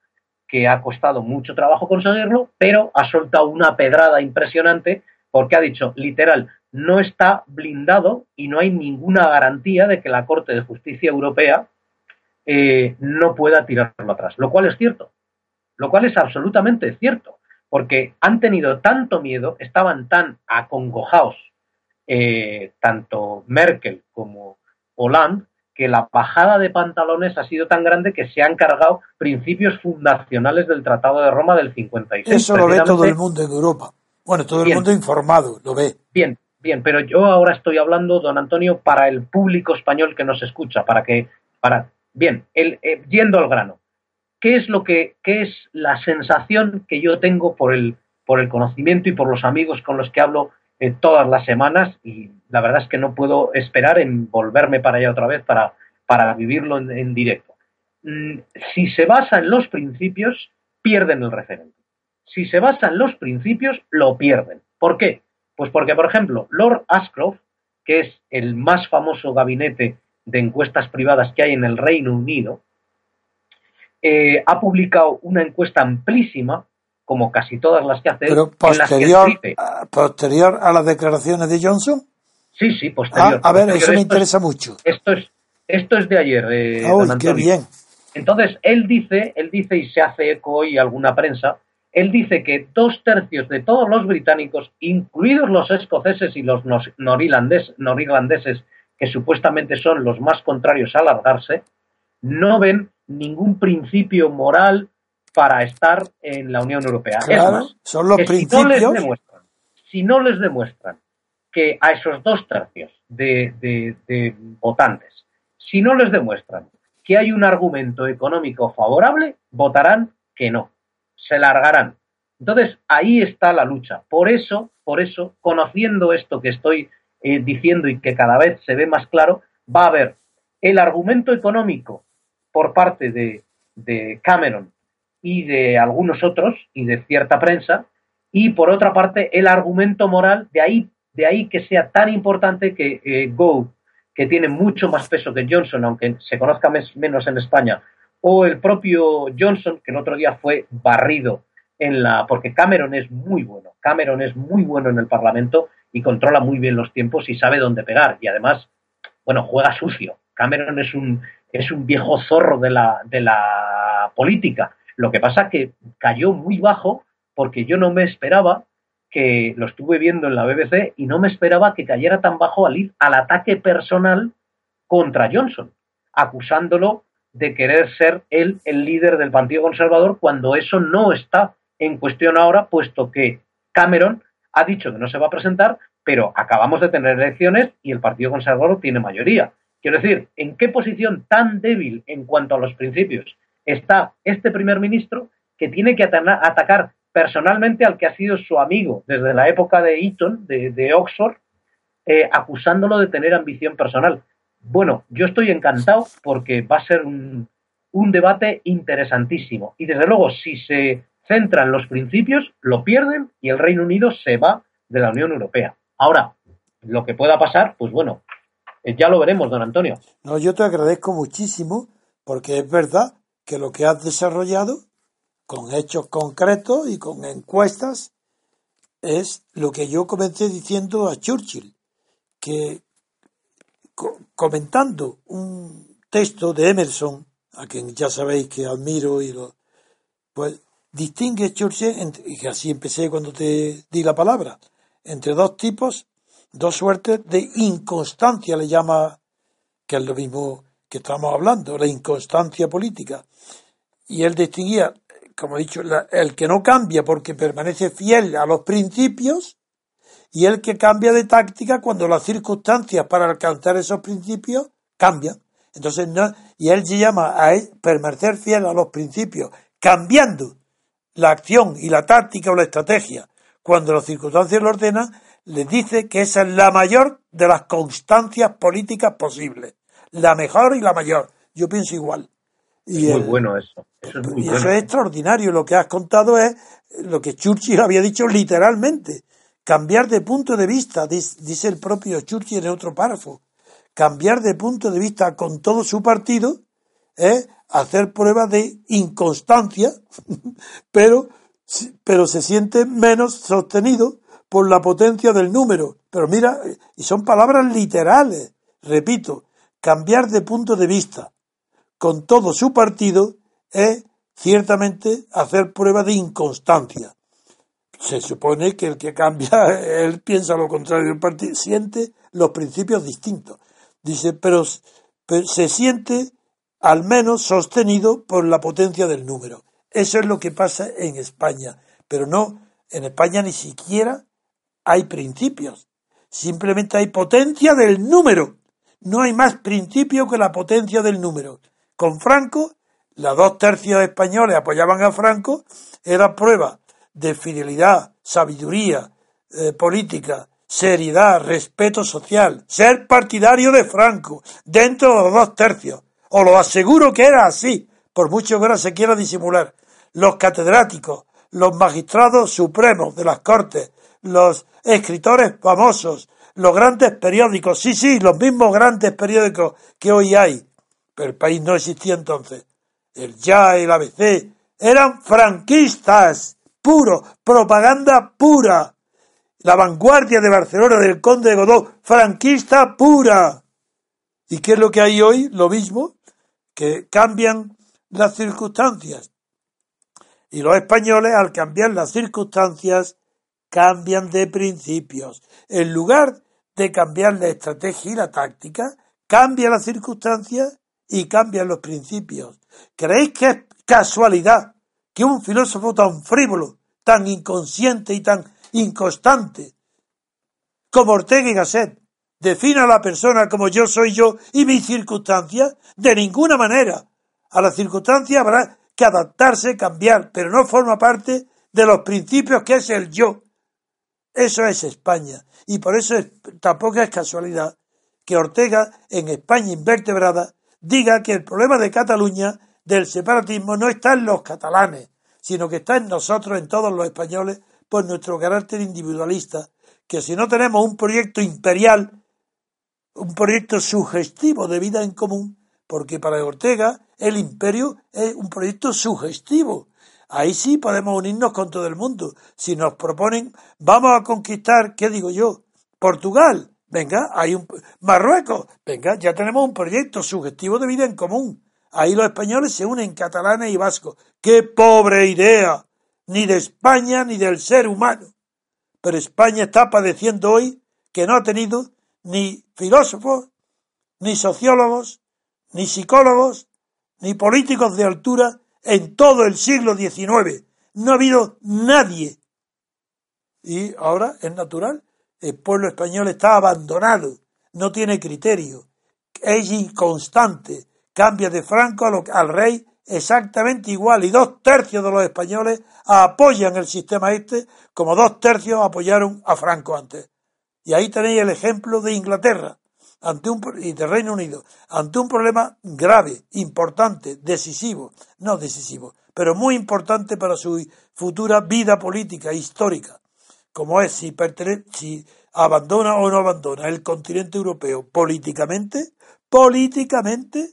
que ha costado mucho trabajo conseguirlo, pero ha soltado una pedrada impresionante porque ha dicho, literal, no está blindado y no hay ninguna garantía de que la Corte de Justicia Europea eh, no pueda tirarlo atrás, lo cual es cierto, lo cual es absolutamente cierto, porque han tenido tanto miedo, estaban tan acongojados, eh, tanto Merkel como Hollande, que la bajada de pantalones ha sido tan grande que se han cargado principios fundacionales del Tratado de Roma del 56. Eso lo ve todo el mundo en Europa. Bueno, todo el mundo informado lo ve. Bien, Bien, pero yo ahora estoy hablando, don Antonio, para el público español que nos escucha, para que, para, bien, el, eh, yendo al grano. ¿Qué es lo que, qué es la sensación que yo tengo por el, por el conocimiento y por los amigos con los que hablo eh, todas las semanas? Y la verdad es que no puedo esperar en volverme para allá otra vez para, para vivirlo en, directo. Mm, si se basa en los principios, pierden el referente. Si se basa en los principios, lo pierden. ¿Por qué? Pues porque, por ejemplo, Lord Ashcroft, que es el más famoso gabinete de encuestas privadas que hay en el Reino Unido, eh, ha publicado una encuesta amplísima, como casi todas las que hace. Pero posterior, posterior a las declaraciones de Johnson. Sí, sí, posterior. Ah, a ver, eso me interesa mucho. Esto es, esto es de ayer. Eh, qué bien. Entonces, él dice, él dice y se hace eco hoy alguna prensa, él dice que dos tercios de todos los británicos, incluidos los escoceses y los norirlandeses, que supuestamente son los más contrarios a alargarse, no ven ningún principio moral para estar en la Unión Europea. es más, son los principios. Si no, les demuestran, si no les demuestran que a esos dos tercios de votantes, si no les demuestran que hay un argumento económico favorable, votarán que no se largarán. Entonces, ahí está la lucha. Por eso, por eso, conociendo esto que estoy eh, diciendo y que cada vez se ve más claro, va a haber el argumento económico por parte de, Cameron y de algunos otros y de cierta prensa, y por otra parte el argumento moral, de ahí, de ahí que sea tan importante que eh, que tiene mucho más peso que Johnson, aunque se conozca menos en España, o el propio Johnson, que el otro día fue barrido en la. porque Cameron es muy bueno. Cameron es muy bueno en el Parlamento y controla muy bien los tiempos y sabe dónde pegar. Y además, bueno, juega sucio. Cameron es un, es un viejo zorro de la, de la política. Lo que pasa que cayó muy bajo porque yo no me esperaba que lo estuve viendo en la BBC y no me esperaba que cayera tan bajo al al ataque personal contra Johnson, acusándolo de querer ser él el líder del Partido Conservador cuando eso no está en cuestión ahora, puesto que Cameron ha dicho que no se va a presentar, pero acabamos de tener elecciones y el Partido Conservador tiene mayoría. Quiero decir, ¿en qué posición tan débil en cuanto a los principios está este primer ministro que tiene que atacar personalmente al que ha sido su amigo desde la época de Eton, de, Oxford, eh, acusándolo de tener ambición personal? Bueno, yo estoy encantado porque va a ser un, debate interesantísimo. Y desde luego, si se centran los principios, lo pierden y el Reino Unido se va de la Unión Europea. Ahora, lo que pueda pasar, pues bueno, ya lo veremos, don Antonio. No, yo te agradezco muchísimo porque es verdad que lo que has desarrollado con hechos concretos y con encuestas es lo que yo comencé diciendo a Churchill, que comentando un texto de Emerson, a quien ya sabéis que admiro y lo, pues distingue Churchill, y así empecé cuando te di la palabra, entre dos tipos, dos suertes de inconstancia, le llama, que es lo mismo que estamos hablando, la inconstancia política. Y él distinguía, como he dicho, el que no cambia porque permanece fiel a los principios y el que cambia de táctica cuando las circunstancias para alcanzar esos principios cambian. Entonces, no, y él se llama a permanecer fiel a los principios, cambiando la acción y la táctica o la estrategia cuando las circunstancias lo ordenan, les dice que esa es la mayor de las constancias políticas posibles. La mejor y la mayor. Yo pienso igual. Y es muy bueno eso. eso es y eso es extraordinario. Lo que has contado es lo que Churchill había dicho literalmente. Cambiar de punto de vista, dice el propio Churchill en otro párrafo. Cambiar de punto de vista con todo su partido es hacer pruebas de inconstancia, pero, pero se siente menos sostenido por la potencia del número. Pero mira, y son palabras literales. Repito, cambiar de punto de vista con todo su partido es ciertamente hacer prueba de inconstancia. Se supone que el que cambia, él piensa lo contrario del partido, siente los principios distintos. Dice, pero, se siente al menos sostenido por la potencia del número. Eso es lo que pasa en España. Pero no, en España ni siquiera hay principios. Simplemente hay potencia del número. No hay más principio que la potencia del número. Con Franco las dos tercios españoles apoyaban a Franco, era prueba de fidelidad, sabiduría eh, política, seriedad, respeto social, ser partidario de Franco, dentro de los dos tercios. Os lo aseguro que era así, por mucho que ahora se quiera disimular. Los catedráticos, los magistrados supremos de las cortes, los escritores famosos, los grandes periódicos, sí, sí, los mismos grandes periódicos que hoy hay, pero el país no existía entonces el Ya, el ABC, eran franquistas, puro, propaganda pura. La vanguardia de Barcelona del Conde de Godó, franquista pura. ¿Y qué es lo que hay hoy? Lo mismo, que cambian las circunstancias. Y los españoles, al cambiar las circunstancias, cambian de principios. En lugar de cambiar la estrategia y la táctica, cambia las circunstancias y cambian los principios. ¿Creéis que es casualidad que un filósofo tan frívolo, tan inconsciente y tan inconstante como Ortega y Gasset defina a la persona como yo soy yo y mis circunstancias? De ninguna manera. A las circunstancias habrá que adaptarse, cambiar, pero no forma parte de los principios que es el yo. Eso es España. Y por eso tampoco es casualidad que Ortega, en España invertebrada, diga que el problema de Cataluña, del separatismo, no está en los catalanes, sino que está en nosotros, en todos los españoles, por nuestro carácter individualista, que si no tenemos un proyecto imperial, un proyecto sugestivo de vida en común, porque para Ortega el imperio es un proyecto sugestivo. Ahí sí podemos unirnos con todo el mundo. Si nos proponen, vamos a conquistar, ¿qué digo yo? Portugal, Venga, hay un Marruecos, venga, ya tenemos un proyecto sugestivo de vida en común. Ahí los españoles se unen catalanes y vascos. ¡Qué pobre idea! Ni de España ni del ser humano. Pero España está padeciendo hoy que no ha tenido ni filósofos, ni sociólogos, ni psicólogos, ni políticos de altura en todo el siglo XIX. No ha habido nadie. Y ahora es natural el pueblo español está abandonado, no tiene criterio, es inconstante, cambia de Franco al rey exactamente igual y dos tercios de los españoles apoyan el sistema este como dos tercios apoyaron a Franco antes. Y ahí tenéis el ejemplo de Inglaterra ante un, y de Reino Unido ante un problema grave, importante, decisivo, no decisivo, pero muy importante para su futura vida política histórica como es si, si abandona o no abandona el continente europeo políticamente, políticamente,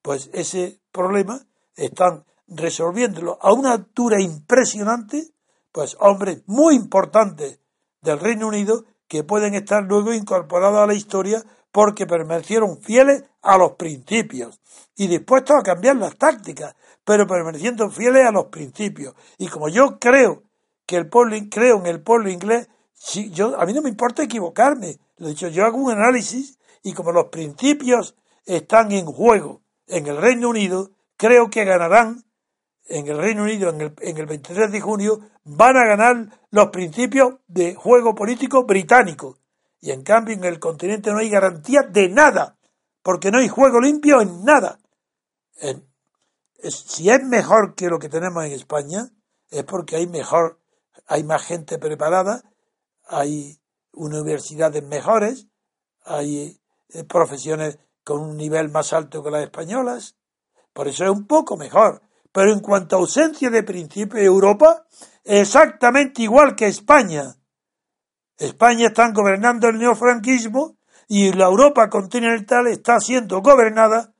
pues ese problema están resolviéndolo a una altura impresionante, pues hombres muy importantes del Reino Unido que pueden estar luego incorporados a la historia porque permanecieron fieles a los principios y dispuestos a cambiar las tácticas, pero permaneciendo fieles a los principios. Y como yo creo que el pueblo, creo en el pueblo inglés, si yo, a mí no me importa equivocarme, lo dicho, yo hago un análisis y como los principios están en juego en el Reino Unido, creo que ganarán en el Reino Unido en el, en el 23 de junio, van a ganar los principios de juego político británico. Y en cambio en el continente no hay garantía de nada, porque no hay juego limpio en nada. si es mejor que lo que tenemos en España, es porque hay mejor hay más gente preparada, hay universidades mejores, hay eh, profesiones con un nivel más alto que las españolas, por eso es un poco mejor. Pero en cuanto a ausencia de principio, Europa exactamente igual que España. España está gobernando el neofranquismo y la Europa continental está siendo gobernada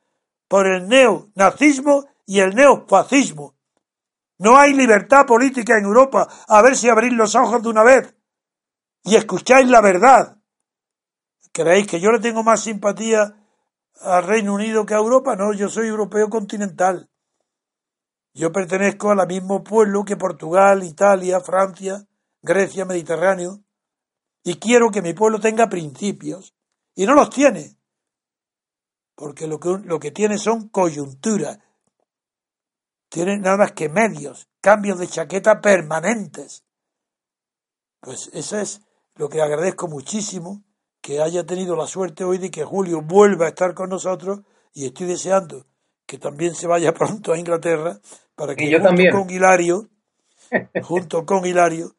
por el neonazismo y el neofascismo. No hay libertad política en Europa. A ver si abrís los ojos de una vez y escucháis la verdad. ¿Creéis que yo le tengo más simpatía al Reino Unido que a Europa? No, yo soy europeo continental. Yo pertenezco al mismo pueblo que Portugal, Italia, Francia, Grecia, Mediterráneo. Y quiero que mi pueblo tenga principios. Y no los tiene. Porque lo que, lo que tiene son coyunturas. Tiene nada más que medios, cambios de chaqueta permanentes. Pues eso es lo que agradezco muchísimo que haya tenido la suerte hoy de que Julio vuelva a estar con nosotros y estoy deseando que también se vaya pronto a Inglaterra para que junto con Hilario, junto con Hilario,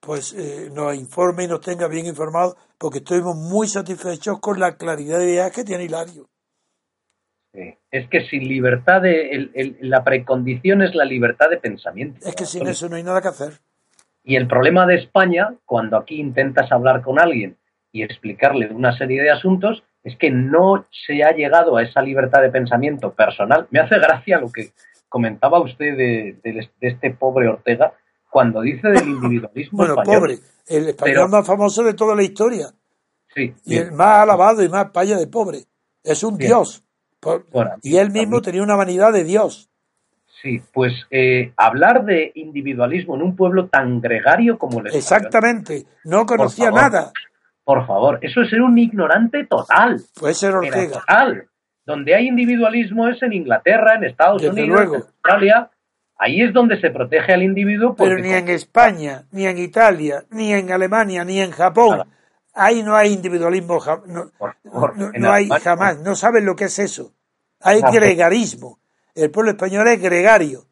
pues eh, nos informe y nos tenga bien informados, porque estuvimos muy satisfechos con la claridad de ideas que tiene Hilario. Es que sin libertad de la precondición es la libertad de pensamiento. Es que sin eso no hay nada que hacer. Y el problema de España, cuando aquí intentas hablar con alguien y explicarle una serie de asuntos, es que no se ha llegado a esa libertad de pensamiento personal. Me hace gracia lo que comentaba usted de, este pobre Ortega cuando dice del individualismo bueno, pobre, el español más famoso de toda la historia. Sí. Y el más alabado y más paya de pobre. Es un dios. y él mismo tenía una vanidad de dios. Sí, pues eh, hablar de individualismo en un pueblo tan gregario como el español. Exactamente, no conocía nada. Por favor, eso es ser un ignorante total. Puede ser Ortega. Total. Donde hay individualismo es en Inglaterra, en Estados Unidos, en Australia. Ahí es donde se protege al individuo. Pero ni en España, ni en Italia, ni en Alemania, ni en Japón. Ahí no hay individualismo. No, no, hay jamás. No saben lo que es eso. Hay gregarismo. El pueblo español es gregario.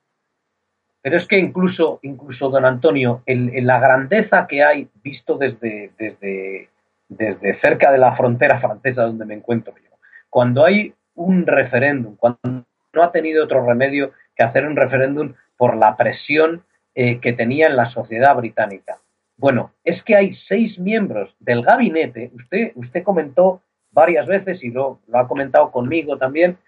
Pero es que incluso, incluso don Antonio, en, la grandeza que hay visto desde, desde desde cerca de la frontera francesa donde me encuentro yo. Cuando hay un referéndum, cuando no ha tenido otro remedio que hacer un referéndum por la presión eh, que tenía en la sociedad británica. Bueno, es que hay seis miembros del gabinete, usted, usted comentó varias veces y lo, lo ha comentado conmigo también,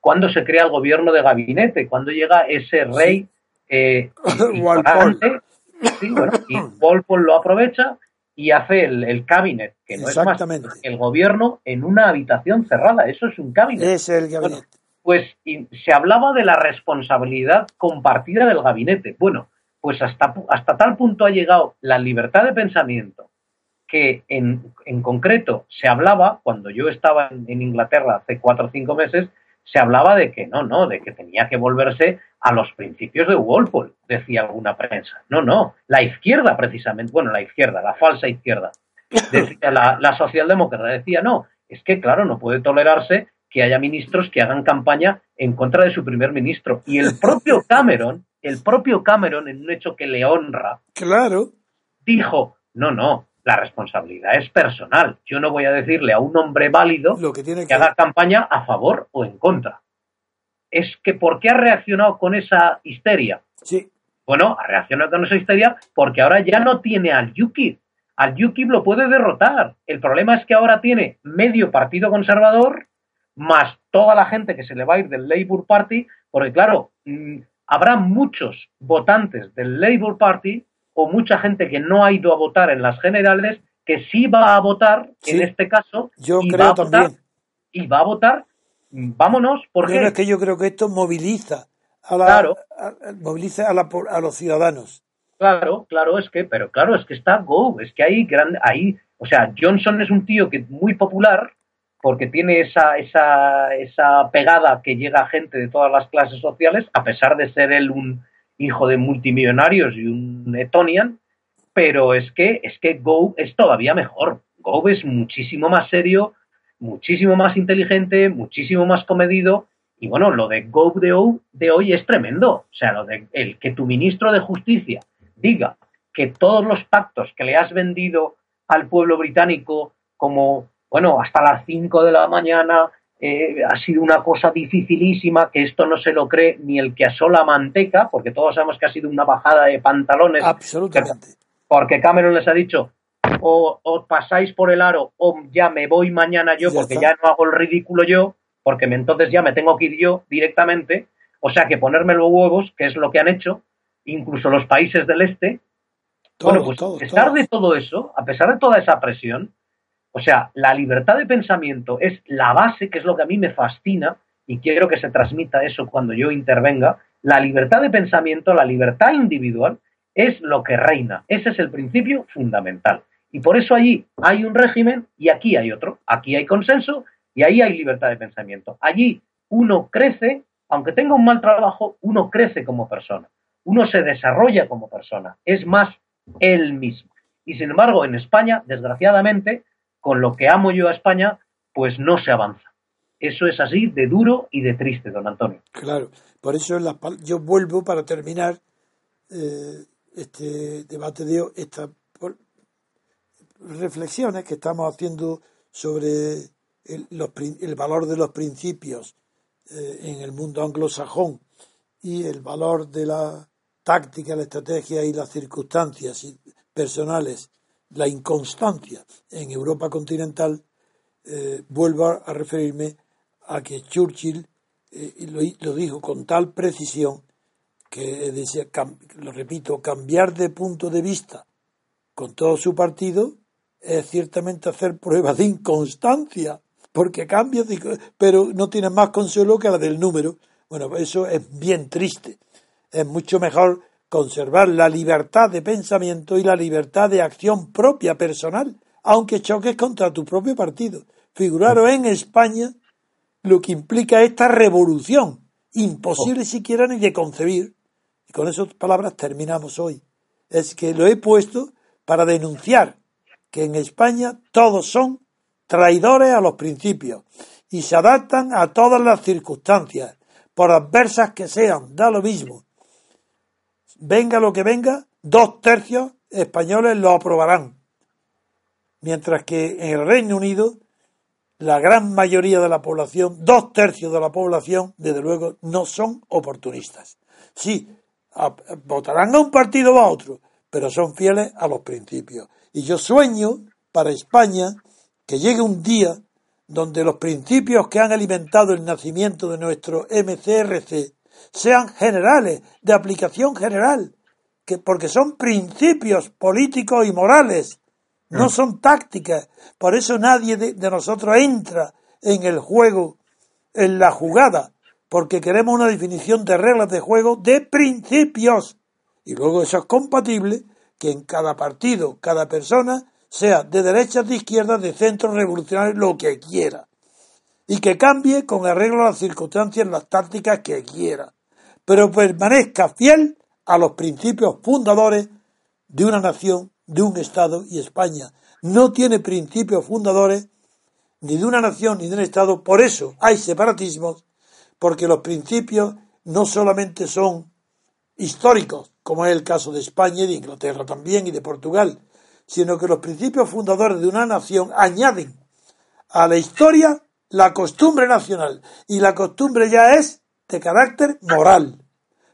cuando se crea el gobierno de gabinete, cuando llega ese rey eh, y Walpole lo aprovecha y hace el, el cabinet, que no es más el gobierno en una habitación cerrada. Eso es un cabinet. Es el gabinete. pues se hablaba de la responsabilidad compartida del gabinete. Bueno, pues hasta, hasta tal punto ha llegado la libertad de pensamiento que en, en concreto se hablaba, cuando yo estaba en, en Inglaterra hace cuatro o cinco meses, se hablaba de que no, no, de que tenía que volverse a los principios de Walpole, decía alguna prensa. No, no, la izquierda precisamente, bueno, la izquierda, la falsa izquierda, decía, la, la socialdemócrata decía, no, es que claro, no puede tolerarse que haya ministros que hagan campaña en contra de su primer ministro. Y el propio Cameron, el propio Cameron, en un hecho que le honra, claro. dijo, no, no, la responsabilidad es personal. Yo no voy a decirle a un hombre válido que, haga campaña a favor o en contra. Es que ¿por qué ha reaccionado con esa histeria? Sí. Bueno, ha reaccionado con esa histeria porque ahora ya no tiene al UKIP. Al UKIP lo puede derrotar. El problema es que ahora tiene medio partido conservador más toda la gente que se le va a ir del Labour Party, porque claro, mm, habrá muchos votantes del Labour Party o mucha gente que no ha ido a votar en las generales que sí va a votar en este caso yo y creo va a votar, y va a votar vámonos porque es que yo creo que esto moviliza a la, moviliza a, la, a, los ciudadanos. Claro claro es que pero claro es que está Go es que hay gran ahí o sea Johnson es un tío que es muy popular porque tiene esa, esa, esa pegada que llega a gente de todas las clases sociales, a pesar de ser él un, hijo de multimillonarios y un Etonian, pero es que, es que Go es todavía mejor. Go es muchísimo más serio, muchísimo más inteligente, muchísimo más comedido. Y bueno, lo de Go de hoy, de hoy es tremendo. O sea, lo de el que tu ministro de Justicia diga que todos los pactos que le has vendido al pueblo británico como, bueno, hasta las 5 de la mañana eh, ha sido una cosa dificilísima, que esto no se lo cree ni el que asola manteca, porque todos sabemos que ha sido una bajada de pantalones. Absolutamente. Porque Cameron les ha dicho, o pasáis por el aro o ya me voy mañana yo porque ya no hago el ridículo yo, porque entonces ya me tengo que ir yo directamente. O sea que ponerme los huevos, que es lo que han hecho, incluso los países del este. bueno, pues a pesar de todo eso, a pesar de toda esa presión, o sea, la libertad de pensamiento es la base, que es lo que a mí me fascina, y quiero que se transmita eso cuando yo intervenga. La libertad de pensamiento, la libertad individual, es lo que reina. Ese es el principio fundamental. Y por eso allí hay un régimen y aquí hay otro. Aquí hay consenso y ahí hay libertad de pensamiento. Allí uno crece, aunque tenga un mal trabajo, uno crece como persona. Uno se desarrolla como persona. Es más él mismo. Y sin embargo, en España, desgraciadamente, con lo que amo yo a España, pues no se avanza. Eso es así de duro y de triste, don Antonio. Claro, por eso yo vuelvo para terminar eh, este debate de esta reflexiones que estamos haciendo sobre el, valor de los principios eh, en el mundo anglosajón y el valor de la táctica, la estrategia y las circunstancias personales, la inconstancia en Europa continental, eh, vuelvo a referirme a que Churchill eh, lo, lo, dijo con tal precisión que decía, lo repito, cambiar de punto de vista con todo su partido es ciertamente hacer pruebas de inconstancia, porque cambia, pero no tiene más consuelo que la del número. Bueno, eso es bien triste. Es mucho mejor conservar la libertad de pensamiento y la libertad de acción propia personal, aunque choques contra tu propio partido. Figuraros en España lo que implica esta revolución, imposible siquiera ni de concebir. Y con esas palabras terminamos hoy. Es que lo he puesto para denunciar que en España todos son traidores a los principios y se adaptan a todas las circunstancias, por adversas que sean, da lo mismo. Venga lo que venga, dos tercios españoles lo aprobarán. Mientras que en el Reino Unido, la gran mayoría de la población, dos tercios de la población, desde luego, no son oportunistas. Sí, votarán a un partido o a otro, pero son fieles a los principios. Y yo sueño para España que llegue un día donde los principios que han alimentado el nacimiento de nuestro MCRC sean generales, de aplicación general, que porque son principios políticos y morales, no mm. son tácticas. Por eso nadie de, de nosotros entra en el juego, en la jugada, porque queremos una definición de reglas de juego de principios. Y luego eso es compatible que en cada partido, cada persona, sea de derecha, de izquierda, de centro revolucionario, lo que quiera. Y que cambie con arreglo a las circunstancias, las tácticas que quiera. Pero permanezca fiel a los principios fundadores de una nación, de un Estado y España. No tiene principios fundadores ni de una nación ni de un Estado. Por eso hay separatismos, porque los principios no solamente son históricos, como es el caso de España y de Inglaterra también y de Portugal, sino que los principios fundadores de una nación añaden a la historia la costumbre nacional y la costumbre ya es de carácter moral,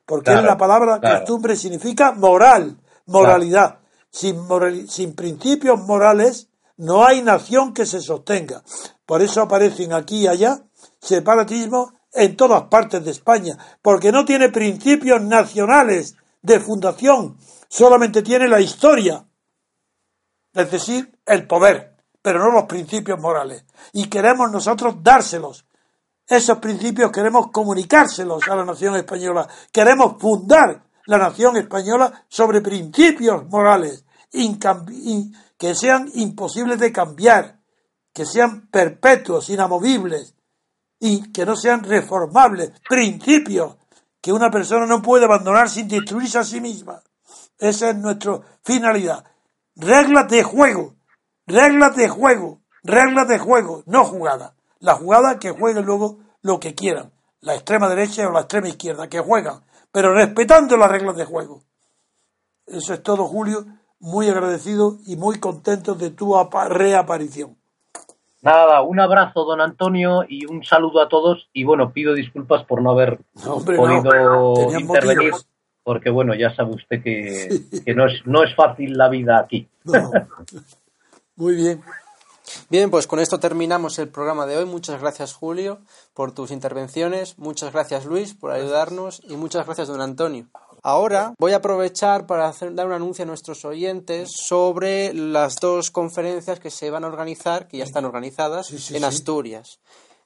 porque la palabra costumbre significa moral, moralidad. Sin, sin principios morales no hay nación que se sostenga. Por eso aparecen aquí y allá separatismos en todas partes de España, porque no tiene principios nacionales de fundación, solamente tiene la historia, es decir, el poder, pero no los principios morales. Y queremos nosotros dárselos. Esos principios queremos comunicárselos a la nación española. Queremos fundar la nación española sobre principios morales que sean imposibles de cambiar, que sean perpetuos, inamovibles y que no sean reformables. Principios que una persona no puede abandonar sin destruirse a sí misma. Esa es nuestra finalidad. Reglas de juego, reglas de juego, reglas de juego, no jugada. La jugada que jueguen luego lo que quieran, la extrema derecha o la extrema izquierda, que juegan, pero respetando las reglas de juego. Eso es todo, Julio. muy agradecidos y muy contentos de tu reaparición. Nada, un abrazo, don Antonio, y un saludo a todos. Y bueno, pido disculpas por no haber podido intervenir, porque bueno, ya sabe usted que, no, es, no es fácil la vida aquí. Muy bien. Bien, pues con esto terminamos el programa de hoy. Muchas gracias, Julio, por tus intervenciones. Muchas gracias, Luis, por ayudarnos. Y muchas gracias, don Antonio. Ahora voy a aprovechar para hacer, dar un anuncio a nuestros oyentes sobre las dos conferencias que se van a organizar, que ya están organizadas, en Asturias,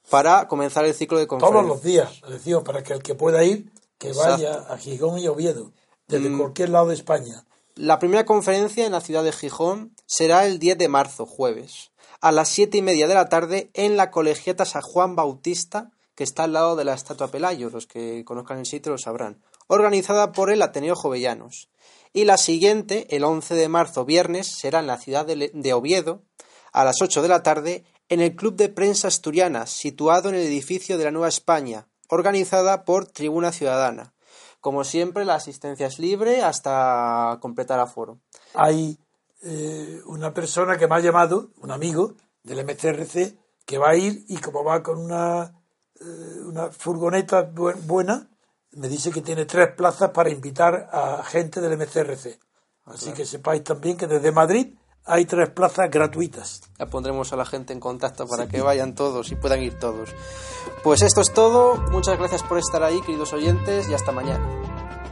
para comenzar el ciclo de conferencias. Todos los días, decimos, para que el que pueda ir, que vaya a Gijón y Oviedo, desde mm. cualquier lado de España. La primera conferencia en la ciudad de Gijón será el 10 de marzo, jueves, a las siete y media de la tarde en la colegiata San Juan Bautista, que está al lado de la estatua Pelayo. Los que conozcan el sitio lo sabrán organizada por el Ateneo Jovellanos. Y la siguiente, el 11 de marzo, viernes, será en la ciudad de Oviedo, a las 8 de la tarde, en el Club de Prensa Asturiana, situado en el edificio de la Nueva España, organizada por Tribuna Ciudadana. Como siempre, la asistencia es libre hasta completar aforo. Hay eh, una persona que me ha llamado, un amigo del MCRC, que va a ir y como va con una, eh, una furgoneta buena, me dice que tiene tres plazas para invitar a gente del MCRC. Así que sepáis también que desde Madrid hay tres plazas gratuitas. Ya pondremos a la gente en contacto para que vayan todos y puedan ir todos. Pues esto es todo. Muchas gracias por estar ahí, queridos oyentes, y hasta mañana.